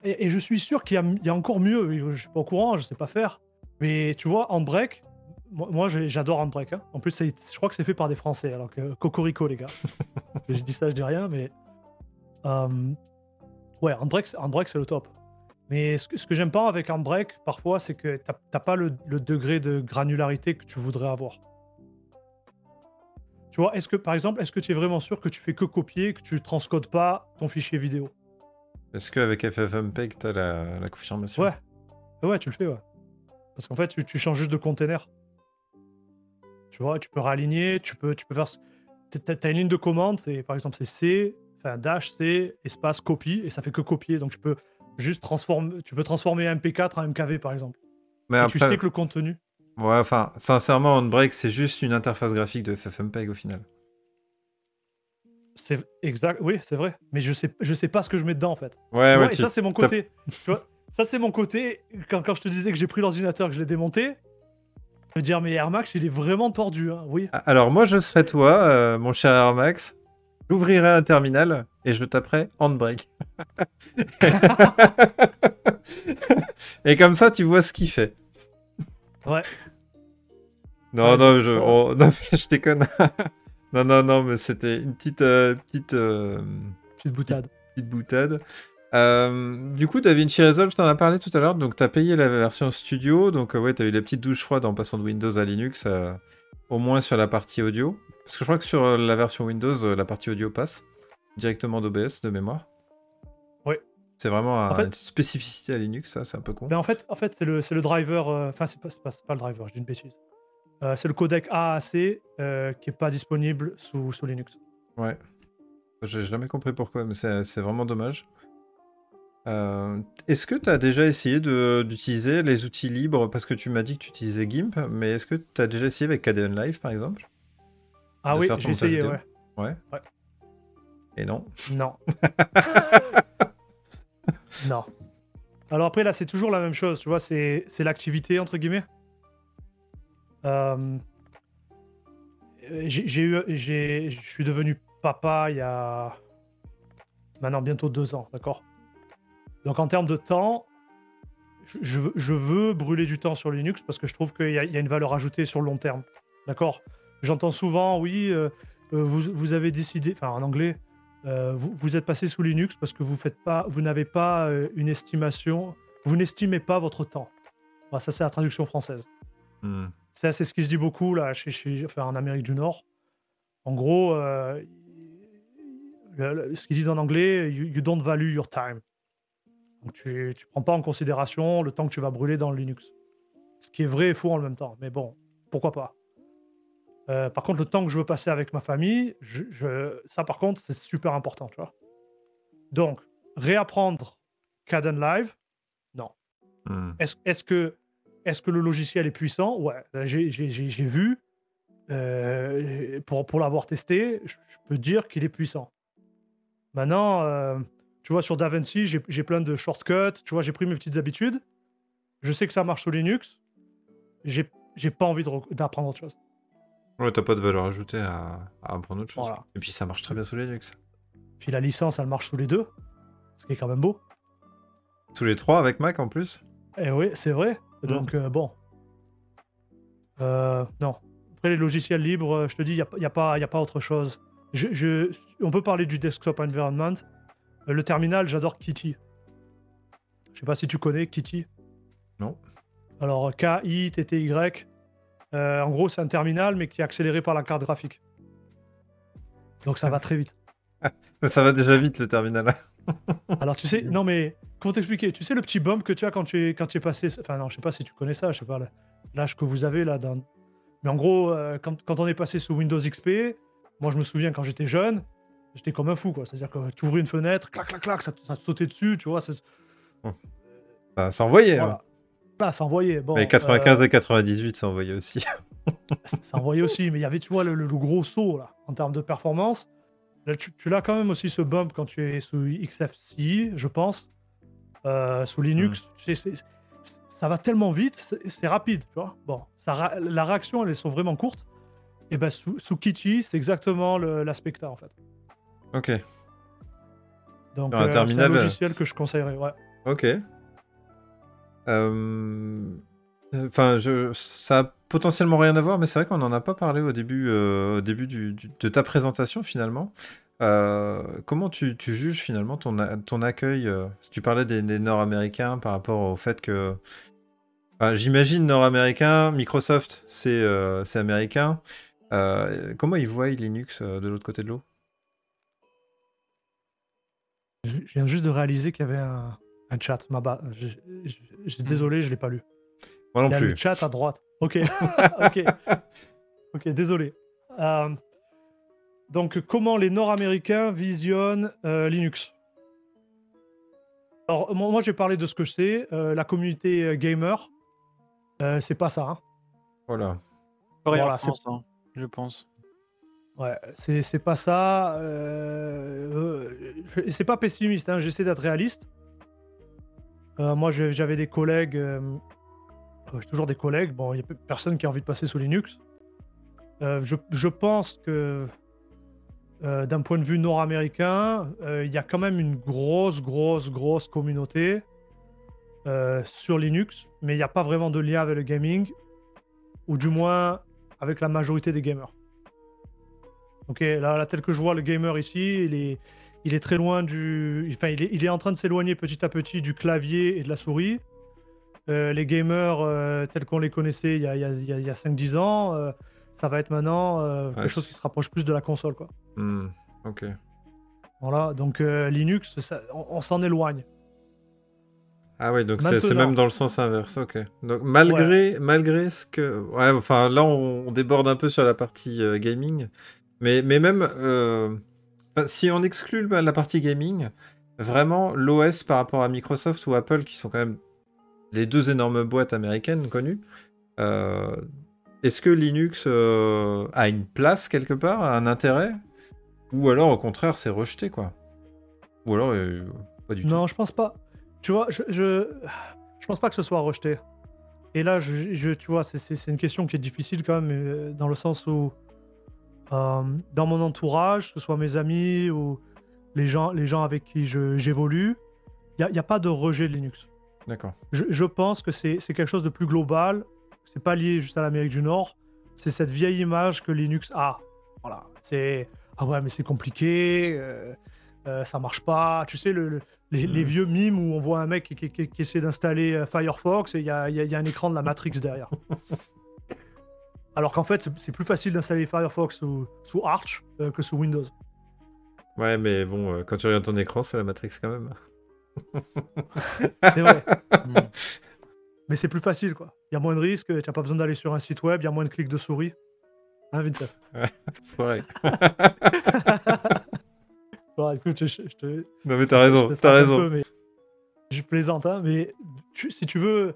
Et, et je suis sûr qu'il y, a- il y a encore mieux. Je suis pas au courant, je sais pas faire. Mais tu vois, Handbrake, moi, moi, j'adore Handbrake. hein. En plus, je crois que c'est fait par des Français. Alors que Cocorico, les gars. je dis ça, je dis rien, mais. euh, ouais, Handbrake, c'est- Handbrake, c'est le top. Mais ce que, ce que j'aime pas avec Handbrake, parfois, c'est que t'as pas le, le degré de granularité que tu voudrais avoir. Tu vois, est-ce que, par exemple, est-ce que tu es vraiment sûr que tu fais que copier, que tu transcodes pas ton fichier vidéo? Est-ce qu'avec FFmpeg, t'as la, la confirmation Ouais. Ouais, tu le fais, ouais. Parce qu'en fait, tu, tu changes juste de container. Tu vois, tu peux réaligner, tu peux, tu peux faire. t'as- T'as une ligne de commande, c'est par exemple c'est C, enfin dash C, espace copie, et ça fait que copier. Donc tu peux juste transformer, tu peux transformer un MP4 en MKV par exemple. Mais après, tu sais que le contenu. ouais, enfin, sincèrement, OnBreak, c'est juste une interface graphique de FFmpeg au final. C'est exact, oui, c'est vrai. Mais je sais, je sais pas ce que je mets dedans en fait. Ouais, ouais, et ça, c'est mon côté. tu vois, ça, c'est mon côté. Quand, quand je te disais que j'ai pris l'ordinateur, que je l'ai démonté, me dire, mais Air Max, il est vraiment tordu. Hein. Oui, Ah, Alors, moi, je serais toi, euh, mon cher Air Max. J'ouvrirai un terminal et je taperai Handbrake. et comme ça, tu vois ce qu'il fait. Ouais. Non, Ouais, non, je, oh, non, je déconne. non, non, non, mais c'était une petite, euh, petite, euh, petite boutade. petite boutade. Euh, du coup, DaVinci Resolve, je t'en as parlé tout à l'heure. Donc, tu as payé la version studio. Donc, euh, ouais, tu as eu la petite douche froide en passant de Windows à Linux, euh, au moins sur la partie audio. Parce que je crois que sur la version Windows, euh, la partie audio passe directement d'OBS de mémoire. Ouais. C'est vraiment un- En fait- une spécificité à Linux, ça, c'est un peu con. Mais en fait, en fait c'est le, le driver. euh, Enfin, c'est pas, c'est pas, c'est pas le driver, je dis une bêtise. Euh, c'est le codec AAC euh, qui est pas disponible sous, sous Linux. Ouais. J'ai jamais compris pourquoi, mais c'est vraiment dommage. Euh, est-ce que tu as déjà essayé d'utiliser les outils libres? Parce que tu m'as dit que tu utilisais GIMP, mais est-ce que tu as déjà essayé avec KDN Live par exemple? Ah De oui, j'ai essayé. Ouais. Ouais. Et non. Non. non. Alors après, là, c'est toujours la même chose, tu vois, c'est l'activité, entre guillemets. Euh, j'ai eu, j'ai- je suis devenu papa il y a maintenant bientôt deux ans, d'accord? Donc en termes de temps, je, je veux, brûler du temps sur Linux parce que je trouve qu'il y, a- il y a une valeur ajoutée sur le long terme, d'accord? J'entends souvent, oui, euh, euh, vous, vous avez décidé, enfin en anglais, euh, vous, vous êtes passé sous Linux parce que vous faites pas, vous n'avez pas euh, une estimation, vous n'estimez pas votre temps. Voilà, ça c'est la traduction française. Hmm. C'est c'est ce qui se dit beaucoup là, chez, chez- enfin, en Amérique du Nord. En gros, euh, le- le- ce qu'ils disent en anglais, you, you don't value your time. Donc tu ne prends pas en considération le temps que tu vas brûler dans le Linux. Ce qui est vrai et faux en même temps. Mais bon, pourquoi pas. Euh, par contre, le temps que je veux passer avec ma famille, je, je- ça par contre, c'est super important. Tu vois Donc, réapprendre Caden Live, non. Hmm. Est-ce que, est que le logiciel est puissant? Ouais, là, j'ai vu. euh, pour, pour l'avoir testé, je je peux dire qu'il est puissant. Maintenant, euh, tu vois, sur DaVinci, j'ai plein de shortcuts, tu vois, j'ai pris mes petites habitudes. Je sais que ça marche sur Linux. J'ai pas envie d'apprendre autre chose. Ouais, t'as pas de valeur ajoutée à, à apprendre autre chose. Voilà. Et puis ça marche très bien sous Linux. Puis la licence, elle marche sous les deux, ce qui est quand même beau. Tous les trois avec Mac en plus Eh oui, c'est vrai. Donc, euh, bon. Euh, non. Après, les logiciels libres, euh, je te dis, il n'y a, y a, pas- y a pas autre chose. Je, je- on peut parler du desktop environment. Le terminal, j'adore Kitty. Je sais pas si tu connais Kitty. Non. Alors, K-I-T-T-Y. Euh, en gros, c'est un terminal, mais qui est accéléré par la carte graphique. Donc, ça va très vite. Ça va déjà vite le terminal. Alors tu sais, non mais comment t'expliquer? Tu sais le petit bump que tu as quand tu es quand tu es passé, enfin non, je sais pas si tu connais ça, je sais pas l'âge que vous avez là. Dans... Mais en gros, euh, quand, quand on est passé sous Windows XP, moi je me souviens quand j'étais jeune, j'étais comme un fou quoi. C'est-à-dire que tu ouvrais une fenêtre, clac clac clac, ça, te- ça te sautait dessus, tu vois. c'est- Ça s'envoyait. hein. Là, ça envoyait. Bon, Mais 95 euh, et 98, ça envoyait aussi. ça envoyait aussi, mais il y avait, tu vois, le, le- le gros saut là, en termes de performance. Là, tu, tu l'as quand même aussi ce bump quand tu es sous XFCE, je pense. Euh, sous Linux, c'est- ça va tellement vite, c'est rapide, tu vois. Bon, ça, la réaction, elles sont vraiment courtes. Et ben sous, sous Kitty, c'est exactement le- la Spectre en fait. Ok. Donc, euh, c'est un euh, logiciel que je conseillerais, ouais. Ok. Euh, Enfin, ça a potentiellement rien à voir, mais c'est vrai qu'on n'en a pas parlé au début, euh, au début de ta présentation finalement. Euh, comment tu, juges finalement ton, ton accueil Tu parlais des, Nord-Américains par rapport au fait que. J'imagine Nord-Américain, Microsoft, c'est américain. Comment ils voient Linux de l'autre côté de l'eau? Je viens juste de réaliser qu'il y avait un, chat. Je- je- Désolé, je l'ai pas lu. Moi non Il y a plus. le chat à droite. Ok. ok. Ok, désolé. Euh, donc, comment les Nord-Américains visionnent euh, Linux? Alors, moi, moi, j'ai parlé de ce que je sais. Euh, la communauté gamer, euh, c'est pas ça. hein. Voilà. Pareil Voilà, en c'est- France, hein, je pense. Ouais, c'est c'est pas ça. euh, euh, c'est pas pessimiste, hein, j'essaie d'être réaliste. Euh, moi, j'avais des collègues, euh, toujours des collègues, bon, il n'y a personne qui a envie de passer sous Linux. Euh, je, pense que d'un point de vue nord-américain, il y a quand même une grosse, grosse, grosse communauté sur Linux, mais il n'y a pas vraiment de lien avec le gaming, ou du moins avec la majorité des gamers. Ok, là, là, tel que je vois le gamer ici, il est, il est très loin du. Enfin, il est, il est en train de s'éloigner petit à petit du clavier et de la souris. Euh, les gamers euh, tels qu'on les connaissait il y a, il y a- il y a- il y a 5-10 ans, euh, ça va être maintenant quelque chose qui se rapproche plus de la console. Quoi. Hmm, Ok. Voilà, donc Linux, ça- on, on s'en éloigne. Ah ouais, donc c'est même dans le sens inverse, ok. Donc malgré, malgré ce que... Ouais, enfin là on, on déborde un peu sur la partie gaming, mais, mais même si on exclut la partie gaming, vraiment l'OS par rapport à Microsoft ou Apple, qui sont quand même les deux énormes boîtes américaines connues, euh, est-ce que Linux euh, a une place quelque part, a un intérêt? Ou alors au contraire c'est rejeté quoi? Ou alors euh, pas du tout Non, je pense pas. Tu vois, je, je, je pense pas que ce soit rejeté. Et là, je, je- tu vois, c'est- une question qui est difficile quand même, dans le sens où, euh, dans mon entourage, que ce soit mes amis ou les gens, les gens avec qui j'évolue, il n'y a, pas de rejet de Linux. D'accord. Je, je pense que c'est quelque chose de plus global. C'est pas lié juste à l'Amérique du Nord. C'est cette vieille image que Linux a. Voilà. C'est ah ouais, mais c'est compliqué. euh, euh, ça marche pas. Tu sais, le, le- les, les Mhm. vieux mimes où on voit un mec qui, qui- qui- qui essaie d'installer euh, Firefox et y y il y a un écran de la Matrix derrière. Alors qu'en fait, c'est- c'est plus facile d'installer Firefox sous, sous Arch euh, que sous Windows. Ouais, mais bon, euh, quand tu regardes ton écran, c'est la Matrix quand même. C'est vrai. Mm. mais c'est plus facile, quoi. Il y a moins de risques. Tu n'as pas besoin d'aller sur un site web. Il y a moins de clics de souris. Hein, Vincent? Pareil. Bon, écoute, je, je te, Non, mais t'as raison, t'as raison. peu, mais je plaisante, hein, mais tu- si tu veux,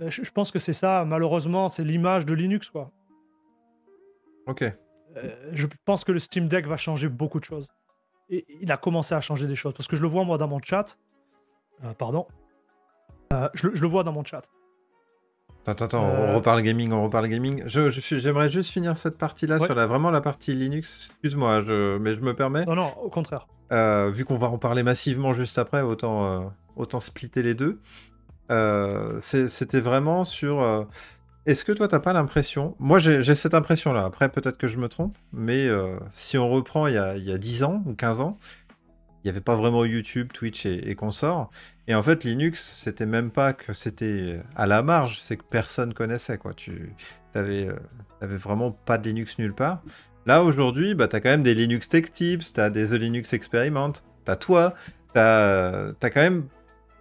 euh, je, je pense que c'est ça. Malheureusement, c'est l'image de Linux, quoi. Ok. Euh, je pense que le Steam Deck va changer beaucoup de choses. Et il a commencé à changer des choses. Parce que je le vois, moi, dans mon chat. Euh, pardon. Euh, je, le- je le vois dans mon chat. Attends, attends, on reparle gaming, on reparle gaming. Je, j'aimerais juste finir cette partie-là Ouais. sur la, vraiment la partie Linux. Excuse-moi, je, mais je me permets. Non, non, au contraire. Vu qu'on va en parler massivement juste après, autant, autant splitter les deux. C'était vraiment sur. Euh, Est-ce que toi, t'as pas l'impression. Moi, j'ai cette impression-là. Après, peut-être que je me trompe. Mais euh, si on reprend il y, a, il y a 10 ans ou 15 ans, il n'y avait pas vraiment YouTube, Twitch et, consorts. Et en fait, Linux, c'était même pas que c'était à la marge, c'est que personne connaissait. Quoi. Tu avais, vraiment pas de Linux nulle part. Là, aujourd'hui, bah, tu as quand même des Linux Tech Tips, tu as des Linux Experiment, tu as toi, tu as, quand même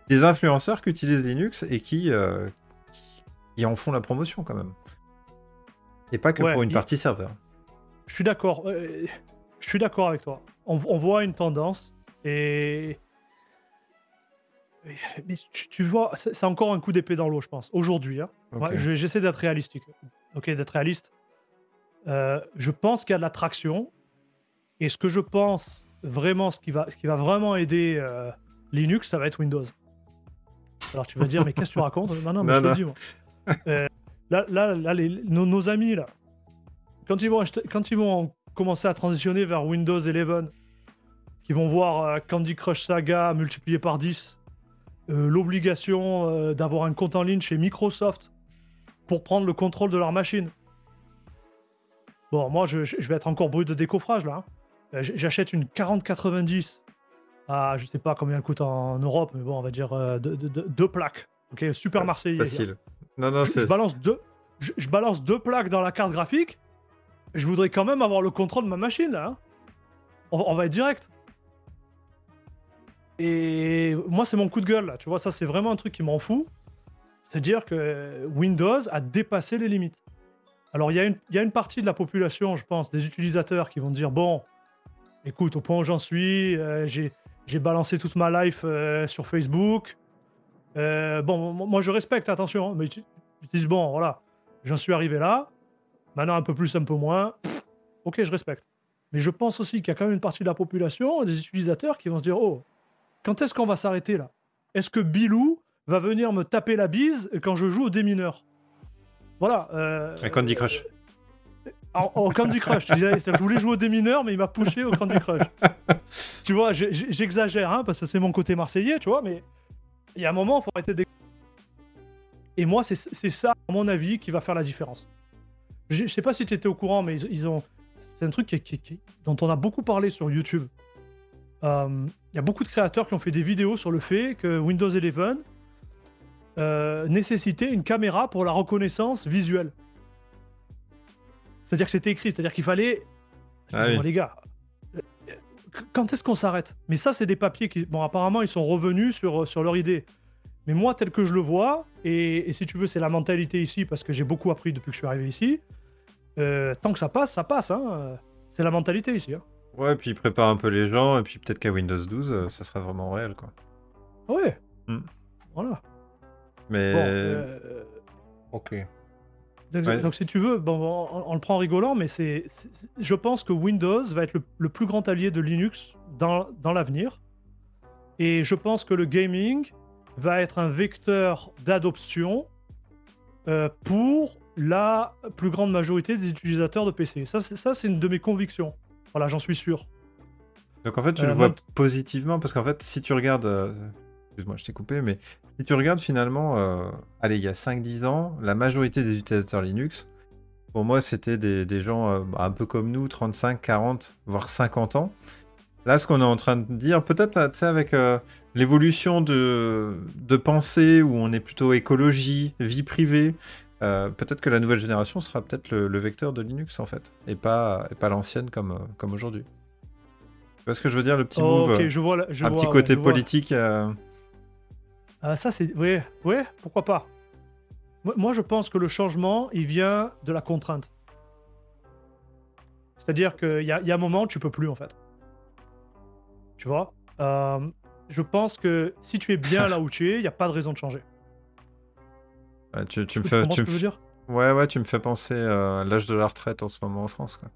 des influenceurs qui utilisent Linux et qui, euh, qui, qui en font la promotion quand même. Et pas que Ouais, pour une partie serveur. Je suis d'accord. euh, je suis d'accord avec toi. On, on voit une tendance et. Mais tu, tu vois, c'est encore un coup d'épée dans l'eau, je pense. Aujourd'hui, hein. Ok. Ouais, je- j'essaie d'être réaliste. Ok, d'être réaliste. Euh, je pense qu'il y a de l'attraction. Et ce que je pense vraiment, ce qui va, ce qui va vraiment aider euh, Linux, ça va être Windows. Alors tu vas dire, mais qu'est-ce que tu racontes? Non, non, mais Non, je te le dis, moi. Euh, là, là, là les- nos, nos amis, là, quand ils, vont acheter- quand ils vont commencer à transitionner vers Windows 11, qui vont voir euh, Candy Crush Saga multiplié par 10, euh, l'obligation euh, d'avoir un compte en ligne chez Microsoft pour prendre le contrôle de leur machine. Bon, moi, je, je vais être encore brut de décoffrage, là. hein. J'achète une 4090 à, je sais pas combien elle coûte en Europe, mais bon, on va dire euh, deux, deux- deux- deux plaques. Ok, super Marseillais. Facile. Non, non, Je, balance deux, je, je balance deux plaques dans la carte graphique. Je voudrais quand même avoir le contrôle de ma machine là. hein. On, va- on va être direct. Et moi, c'est mon coup de gueule là. Tu vois, ça, c'est vraiment un truc qui m'en fout. C'est-à-dire que Windows a dépassé les limites. Alors, il y, a une- il y a une partie de la population, je pense, des utilisateurs qui vont dire Bon, écoute, au point où j'en suis, euh, j'ai j'ai balancé toute ma life euh, sur Facebook. Euh, bon, mo- moi je respecte, attention, hein, mais tu, tu te dis, bon, voilà, j'en suis arrivé là, maintenant un peu plus, un peu moins, pff, ok, je respecte. Mais je pense aussi qu'il y a quand même une partie de la population, des utilisateurs, qui vont se dire, oh, quand est-ce qu'on va s'arrêter là? Est-ce que Bilou va venir me taper la bise quand je joue au démineur? Voilà. euh, Un Candy Crush. en, en Candy Crush, tu disais, je voulais jouer au démineur, mais il m'a poussé au Candy Crush. tu vois, j'exagère, hein, parce que c'est mon côté marseillais, tu vois, mais il y a un moment, il faut arrêter de... Et moi, c'est ça, à mon avis, qui va faire la différence. Je, je sais pas si tu étais au courant, mais ils, ils ont... C'est un truc qui- qui- qui- dont on a beaucoup parlé sur YouTube. Euh, Il y a beaucoup de créateurs qui ont fait des vidéos sur le fait que Windows 11 euh, nécessitait une caméra pour la reconnaissance visuelle. C'est-à-dire que c'était écrit, c'est-à-dire qu'il fallait. Ah Bon. Les gars, quand est-ce qu'on s'arrête? Mais ça, c'est des papiers qui. Bon, apparemment, ils sont revenus sur, sur leur idée. Mais moi, tel que je le vois, et, et si tu veux, c'est la mentalité ici, parce que j'ai beaucoup appris depuis que je suis arrivé ici. euh, tant que ça passe, ça passe. Hein. C'est la mentalité ici. Hein. Ouais, puis prépare un peu les gens, et puis peut-être qu'à Windows 12, euh, ça sera vraiment réel, quoi. Ouais? Hmm. Voilà. Mais. Bon, euh, Ok. Donc, Ouais. donc, si tu veux, bon, on, on le prend en rigolant, mais c'est, je pense que Windows va être le, le plus grand allié de Linux dans, dans l'avenir. Et je pense que le gaming va être un vecteur d'adoption euh, pour la plus grande majorité des utilisateurs de PC. Ça, c'est, ça, c'est une de mes convictions. Voilà, j'en suis sûr. Donc en fait, tu Euh, le vois positivement parce qu'en fait, si tu regardes. Excuse-moi, je t'ai coupé, mais si tu regardes finalement, euh, allez, il y a 5-10 ans, la majorité des utilisateurs Linux, pour moi, c'était des, des gens euh, un peu comme nous, 35, 40, voire 50 ans. Là, ce qu'on est en train de dire, peut-être euh, tu sais, avec euh, l'évolution de, de pensée où on est plutôt écologie, vie privée, euh, peut-être que la nouvelle génération sera peut-être le, le vecteur de Linux en fait, et pas, et pas l'ancienne comme, comme aujourd'hui. Tu vois ce que je veux dire, le petit Oh, move ok, je vois. je un vois, petit côté politique. euh, Ah, ça, c'est. Ouais, ouais, pourquoi pas. Moi, je pense que le changement, il vient de la contrainte. C'est-à-dire qu'il y y a un moment, tu peux plus, en fait. Tu vois? Euh, Je pense que si tu es bien là où tu es, il n'y a pas de raison de changer. ouais, tu, tu me fais, tu veux dire? Ouais, ouais, tu me fais penser euh, à l'âge de la retraite en ce moment en France. Quoi.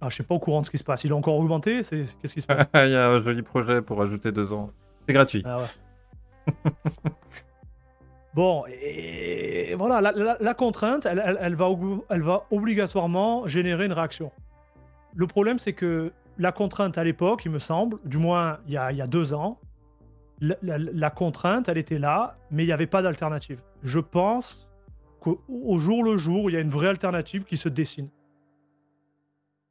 Ah, je suis pas au courant de ce qui se passe. Il a encore augmenté? C'est... Qu'est-ce qui se passe? Il y a un joli projet pour ajouter deux ans. C'est gratuit. Ah ouais. bon, et voilà, la, la- la contrainte, elle, elle- elle va, ob- elle va obligatoirement générer une réaction. Le problème, c'est que la contrainte à l'époque, il me semble, du moins il y a, il y a deux ans, la, contrainte, elle était là, mais il n'y avait pas d'alternative. Je pense qu'au au jour le jour, il y a une vraie alternative qui se dessine.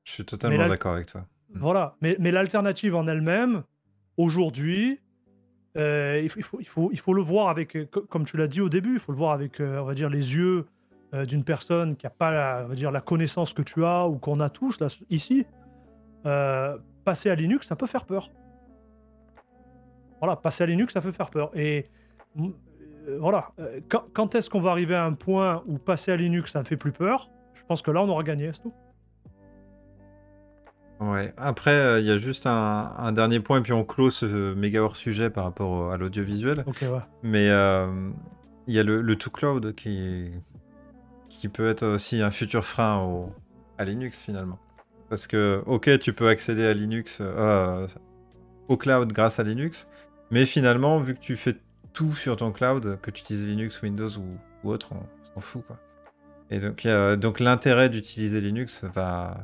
Je suis totalement d'accord avec toi. Voilà. Mais, mais l'alternative en elle-même, aujourd'hui, euh, il, faut, il, faut, il, faut, le voir avec, euh, co- comme tu l'as dit au début, il faut le voir avec, euh, on va dire, les yeux d'une personne qui n'a pas, la, on va dire, la connaissance que tu as ou qu'on a tous là, ici. Passer à Linux, ça peut faire peur. Voilà, passer à Linux, ça peut faire peur. Et voilà, quand, quand est-ce qu'on va arriver à un point où passer à Linux, ça ne fait plus peur? Je pense que là, on aura gagné, c'est tout. Ouais. Après, euh, il y a juste un, un dernier point, et puis on clôt ce méga hors sujet par rapport au- à l'audiovisuel. Ok, ouais. Mais euh, il y a le, le to cloud qui, qui peut être aussi un futur frein au, à Linux finalement. Parce que, ok, tu peux accéder à Linux, euh, au cloud grâce à Linux, mais finalement, vu que tu fais tout sur ton cloud, que tu utilises Linux, Windows ou, ou autre, on s'en fout quoi. Et donc, il y a- donc l'intérêt d'utiliser Linux va,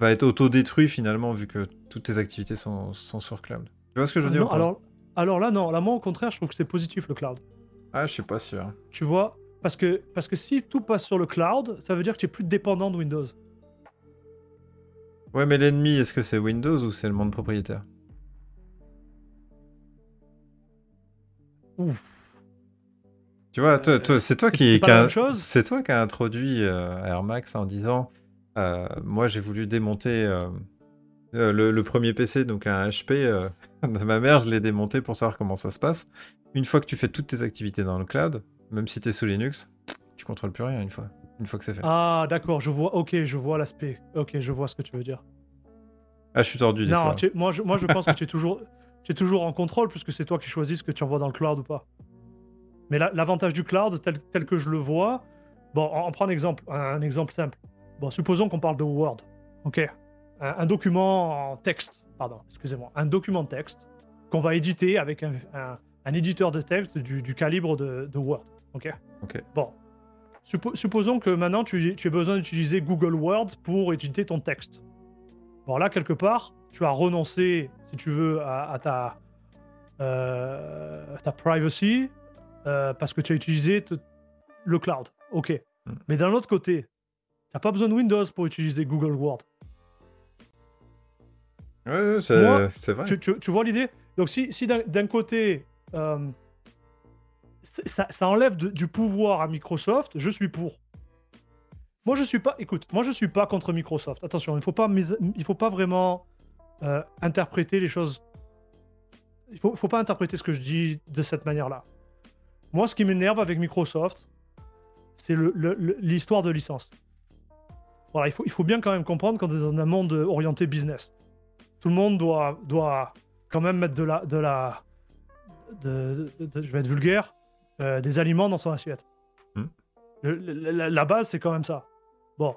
va être autodétruit finalement, vu que toutes tes activités sont, sont sur cloud. Tu vois ce que je veux dire Non, alors, alors là, non. Là, moi, au contraire, je trouve que c'est positif le cloud. Ah, je suis pas sûr. Tu vois parce que, parce que si tout passe sur le cloud, ça veut dire que tu es plus dépendant de Windows. Ouais, mais l'ennemi, est-ce que c'est Windows ou c'est le monde propriétaire? Ouf. Tu vois, c'est toi qui, c'est toi qui a introduit euh, Air Max en disant, euh, moi j'ai voulu démonter euh, euh, le, le premier PC, donc un HP euh, de ma mère, je l'ai démonté pour savoir comment ça se passe. Une fois que tu fais toutes tes activités dans le cloud, même si tu es sous Linux, tu contrôles plus rien une fois, une fois que c'est fait. Ah, Ah, d'accord, je vois. Ok, je vois l'aspect. Ok, je vois ce que tu veux dire. je suis tordu des non, fois. tu es- moi, je, moi, je pense que tu es toujours, tu es toujours en contrôle puisque c'est toi qui choisis ce que tu envoies dans le cloud ou pas. Mais la- l'avantage du cloud, tel, tel que je le vois, bon, on, on prend un exemple, un, un exemple simple. Bon, supposons qu'on parle de Word. Ok, un, un document en texte, pardon, excusez-moi, un document texte qu'on va éditer avec un, un- un éditeur de texte du, du calibre de, de Word. Ok? Ok. Bon. Suppo- supposons que maintenant tu, tu as besoin d'utiliser Google Word pour éditer ton texte. Bon, là, quelque part, tu as renoncé, si tu veux, à, à ta, euh, ta privacy euh, parce que tu as utilisé te- le cloud. Ok? Mm. Mais d'un autre côté, tu n'as pas besoin de Windows pour utiliser Google Word. Ouais, ouais, c'est vrai. Tu, tu- tu vois l'idée? Donc, si, si d'un côté, euh, ça, ça enlève de- du pouvoir à Microsoft, je suis pour. Moi, je suis pas. Écoute, moi, je suis pas contre Microsoft. Attention, il faut pas, il faut pas vraiment euh, interpréter les choses. Il faut, faut pas interpréter ce que je dis de cette manière-là. Moi, ce qui m'énerve avec Microsoft, c'est le- le- le- l'histoire de licence. Voilà, il faut, il faut bien quand même comprendre qu'on est dans un monde orienté business tout le monde doit, doit quand même mettre de la. De la de, de- de- je vais être vulgaire, euh, des aliments dans son assiette. Hmm. Le- le- la, la base, c'est quand même ça. Bon.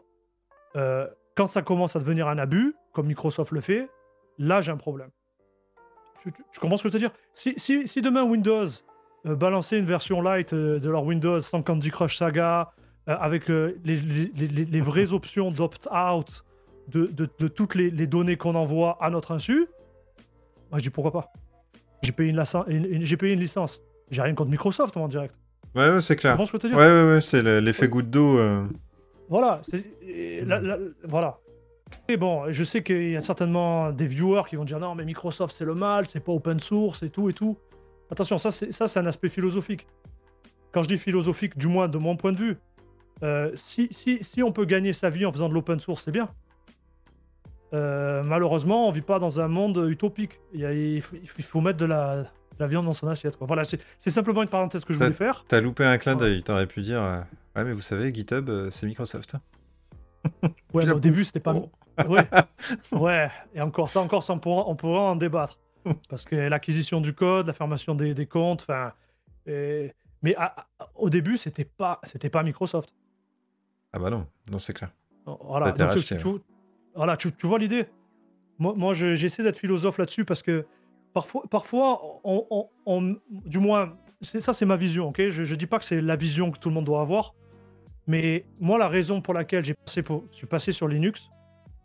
Euh, quand ça commence à devenir un abus, comme Microsoft le fait, là, j'ai un problème. Tu, tu- tu comprends ce que je veux te dire? Si, si, si demain Windows euh, balançait une version light euh, de leur Windows sans Candy Crush Saga, euh, avec euh, les, les- les- les- les vraies options d'opt-out de, de- de toutes les, données qu'on envoie à notre insu, moi je dis pourquoi pas. J'ai payé une, licence- une- une- j'ai payé une licence. J'ai rien contre Microsoft en direct. Ouais, ouais, c'est clair. que je veux te Ouais, dire? Ouais, ouais, c'est le- l'effet Ouais. goutte d'eau. euh. Voilà. c'est- et la- la- voilà. Et bon, je sais qu'il y a certainement des viewers qui vont dire non, mais Microsoft c'est le mal, c'est pas open source et tout et tout. Attention, ça c'est ça c'est un aspect philosophique. Quand je dis philosophique, du moins de mon point de vue, euh, si, si, si on peut gagner sa vie en faisant de l'open source, c'est bien. Euh, malheureusement, on vit pas dans un monde utopique. Il, y a- il faut, il faut mettre de la, de la viande dans son assiette. quoi. Voilà, c'est simplement une parenthèse que je voulais faire. T'as loupé un clin Ouais. d'œil. T'aurais pu dire, euh, ouais, mais vous savez, GitHub, c'est Microsoft. Ouais, Je mais au début, c'était pas. Oh. Ouais. ouais, et encore ça, encore ça, on pourra, on pourra en débattre. Parce que l'acquisition du code, la formation des, des comptes, enfin. et- Mais à- au début, c'était pas, c'était pas Microsoft. Ah bah non, non, c'est clair. Voilà, tu- tu, voilà, tu, tu vois l'idée? Moi, moi je- j'essaie d'être philosophe là-dessus parce que parfois, parfois on, on- on- du moins, ça c'est ma vision, ok? Je, je dis pas que c'est la vision que tout le monde doit avoir, mais moi la raison pour laquelle j'ai passé pour, je suis passé sur Linux,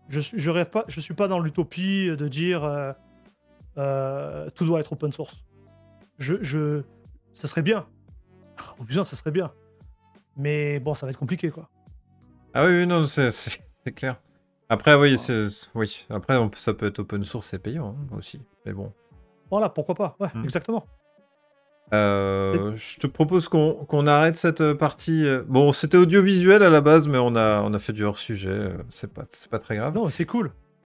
je, je rêve pas, je suis pas dans l'utopie de dire euh, euh, tout doit être open source. Je, je, ça serait bien. Oh putain, ça serait bien. Mais bon, ça va être compliqué quoi. Ah oui, oui, non, c'est clair. Après, oui, c'est oui. Après, on ça peut être open source et payant hein, aussi. Mais bon. Voilà, pourquoi pas. Ouais, Hmm. exactement. Euh, je te propose qu'on qu'on arrête cette euh, partie. euh, Bon, c'était audiovisuel à la base, mais on a, on a fait du hors-sujet. euh, C'est pas, c'est pas très grave. Non, c'est cool.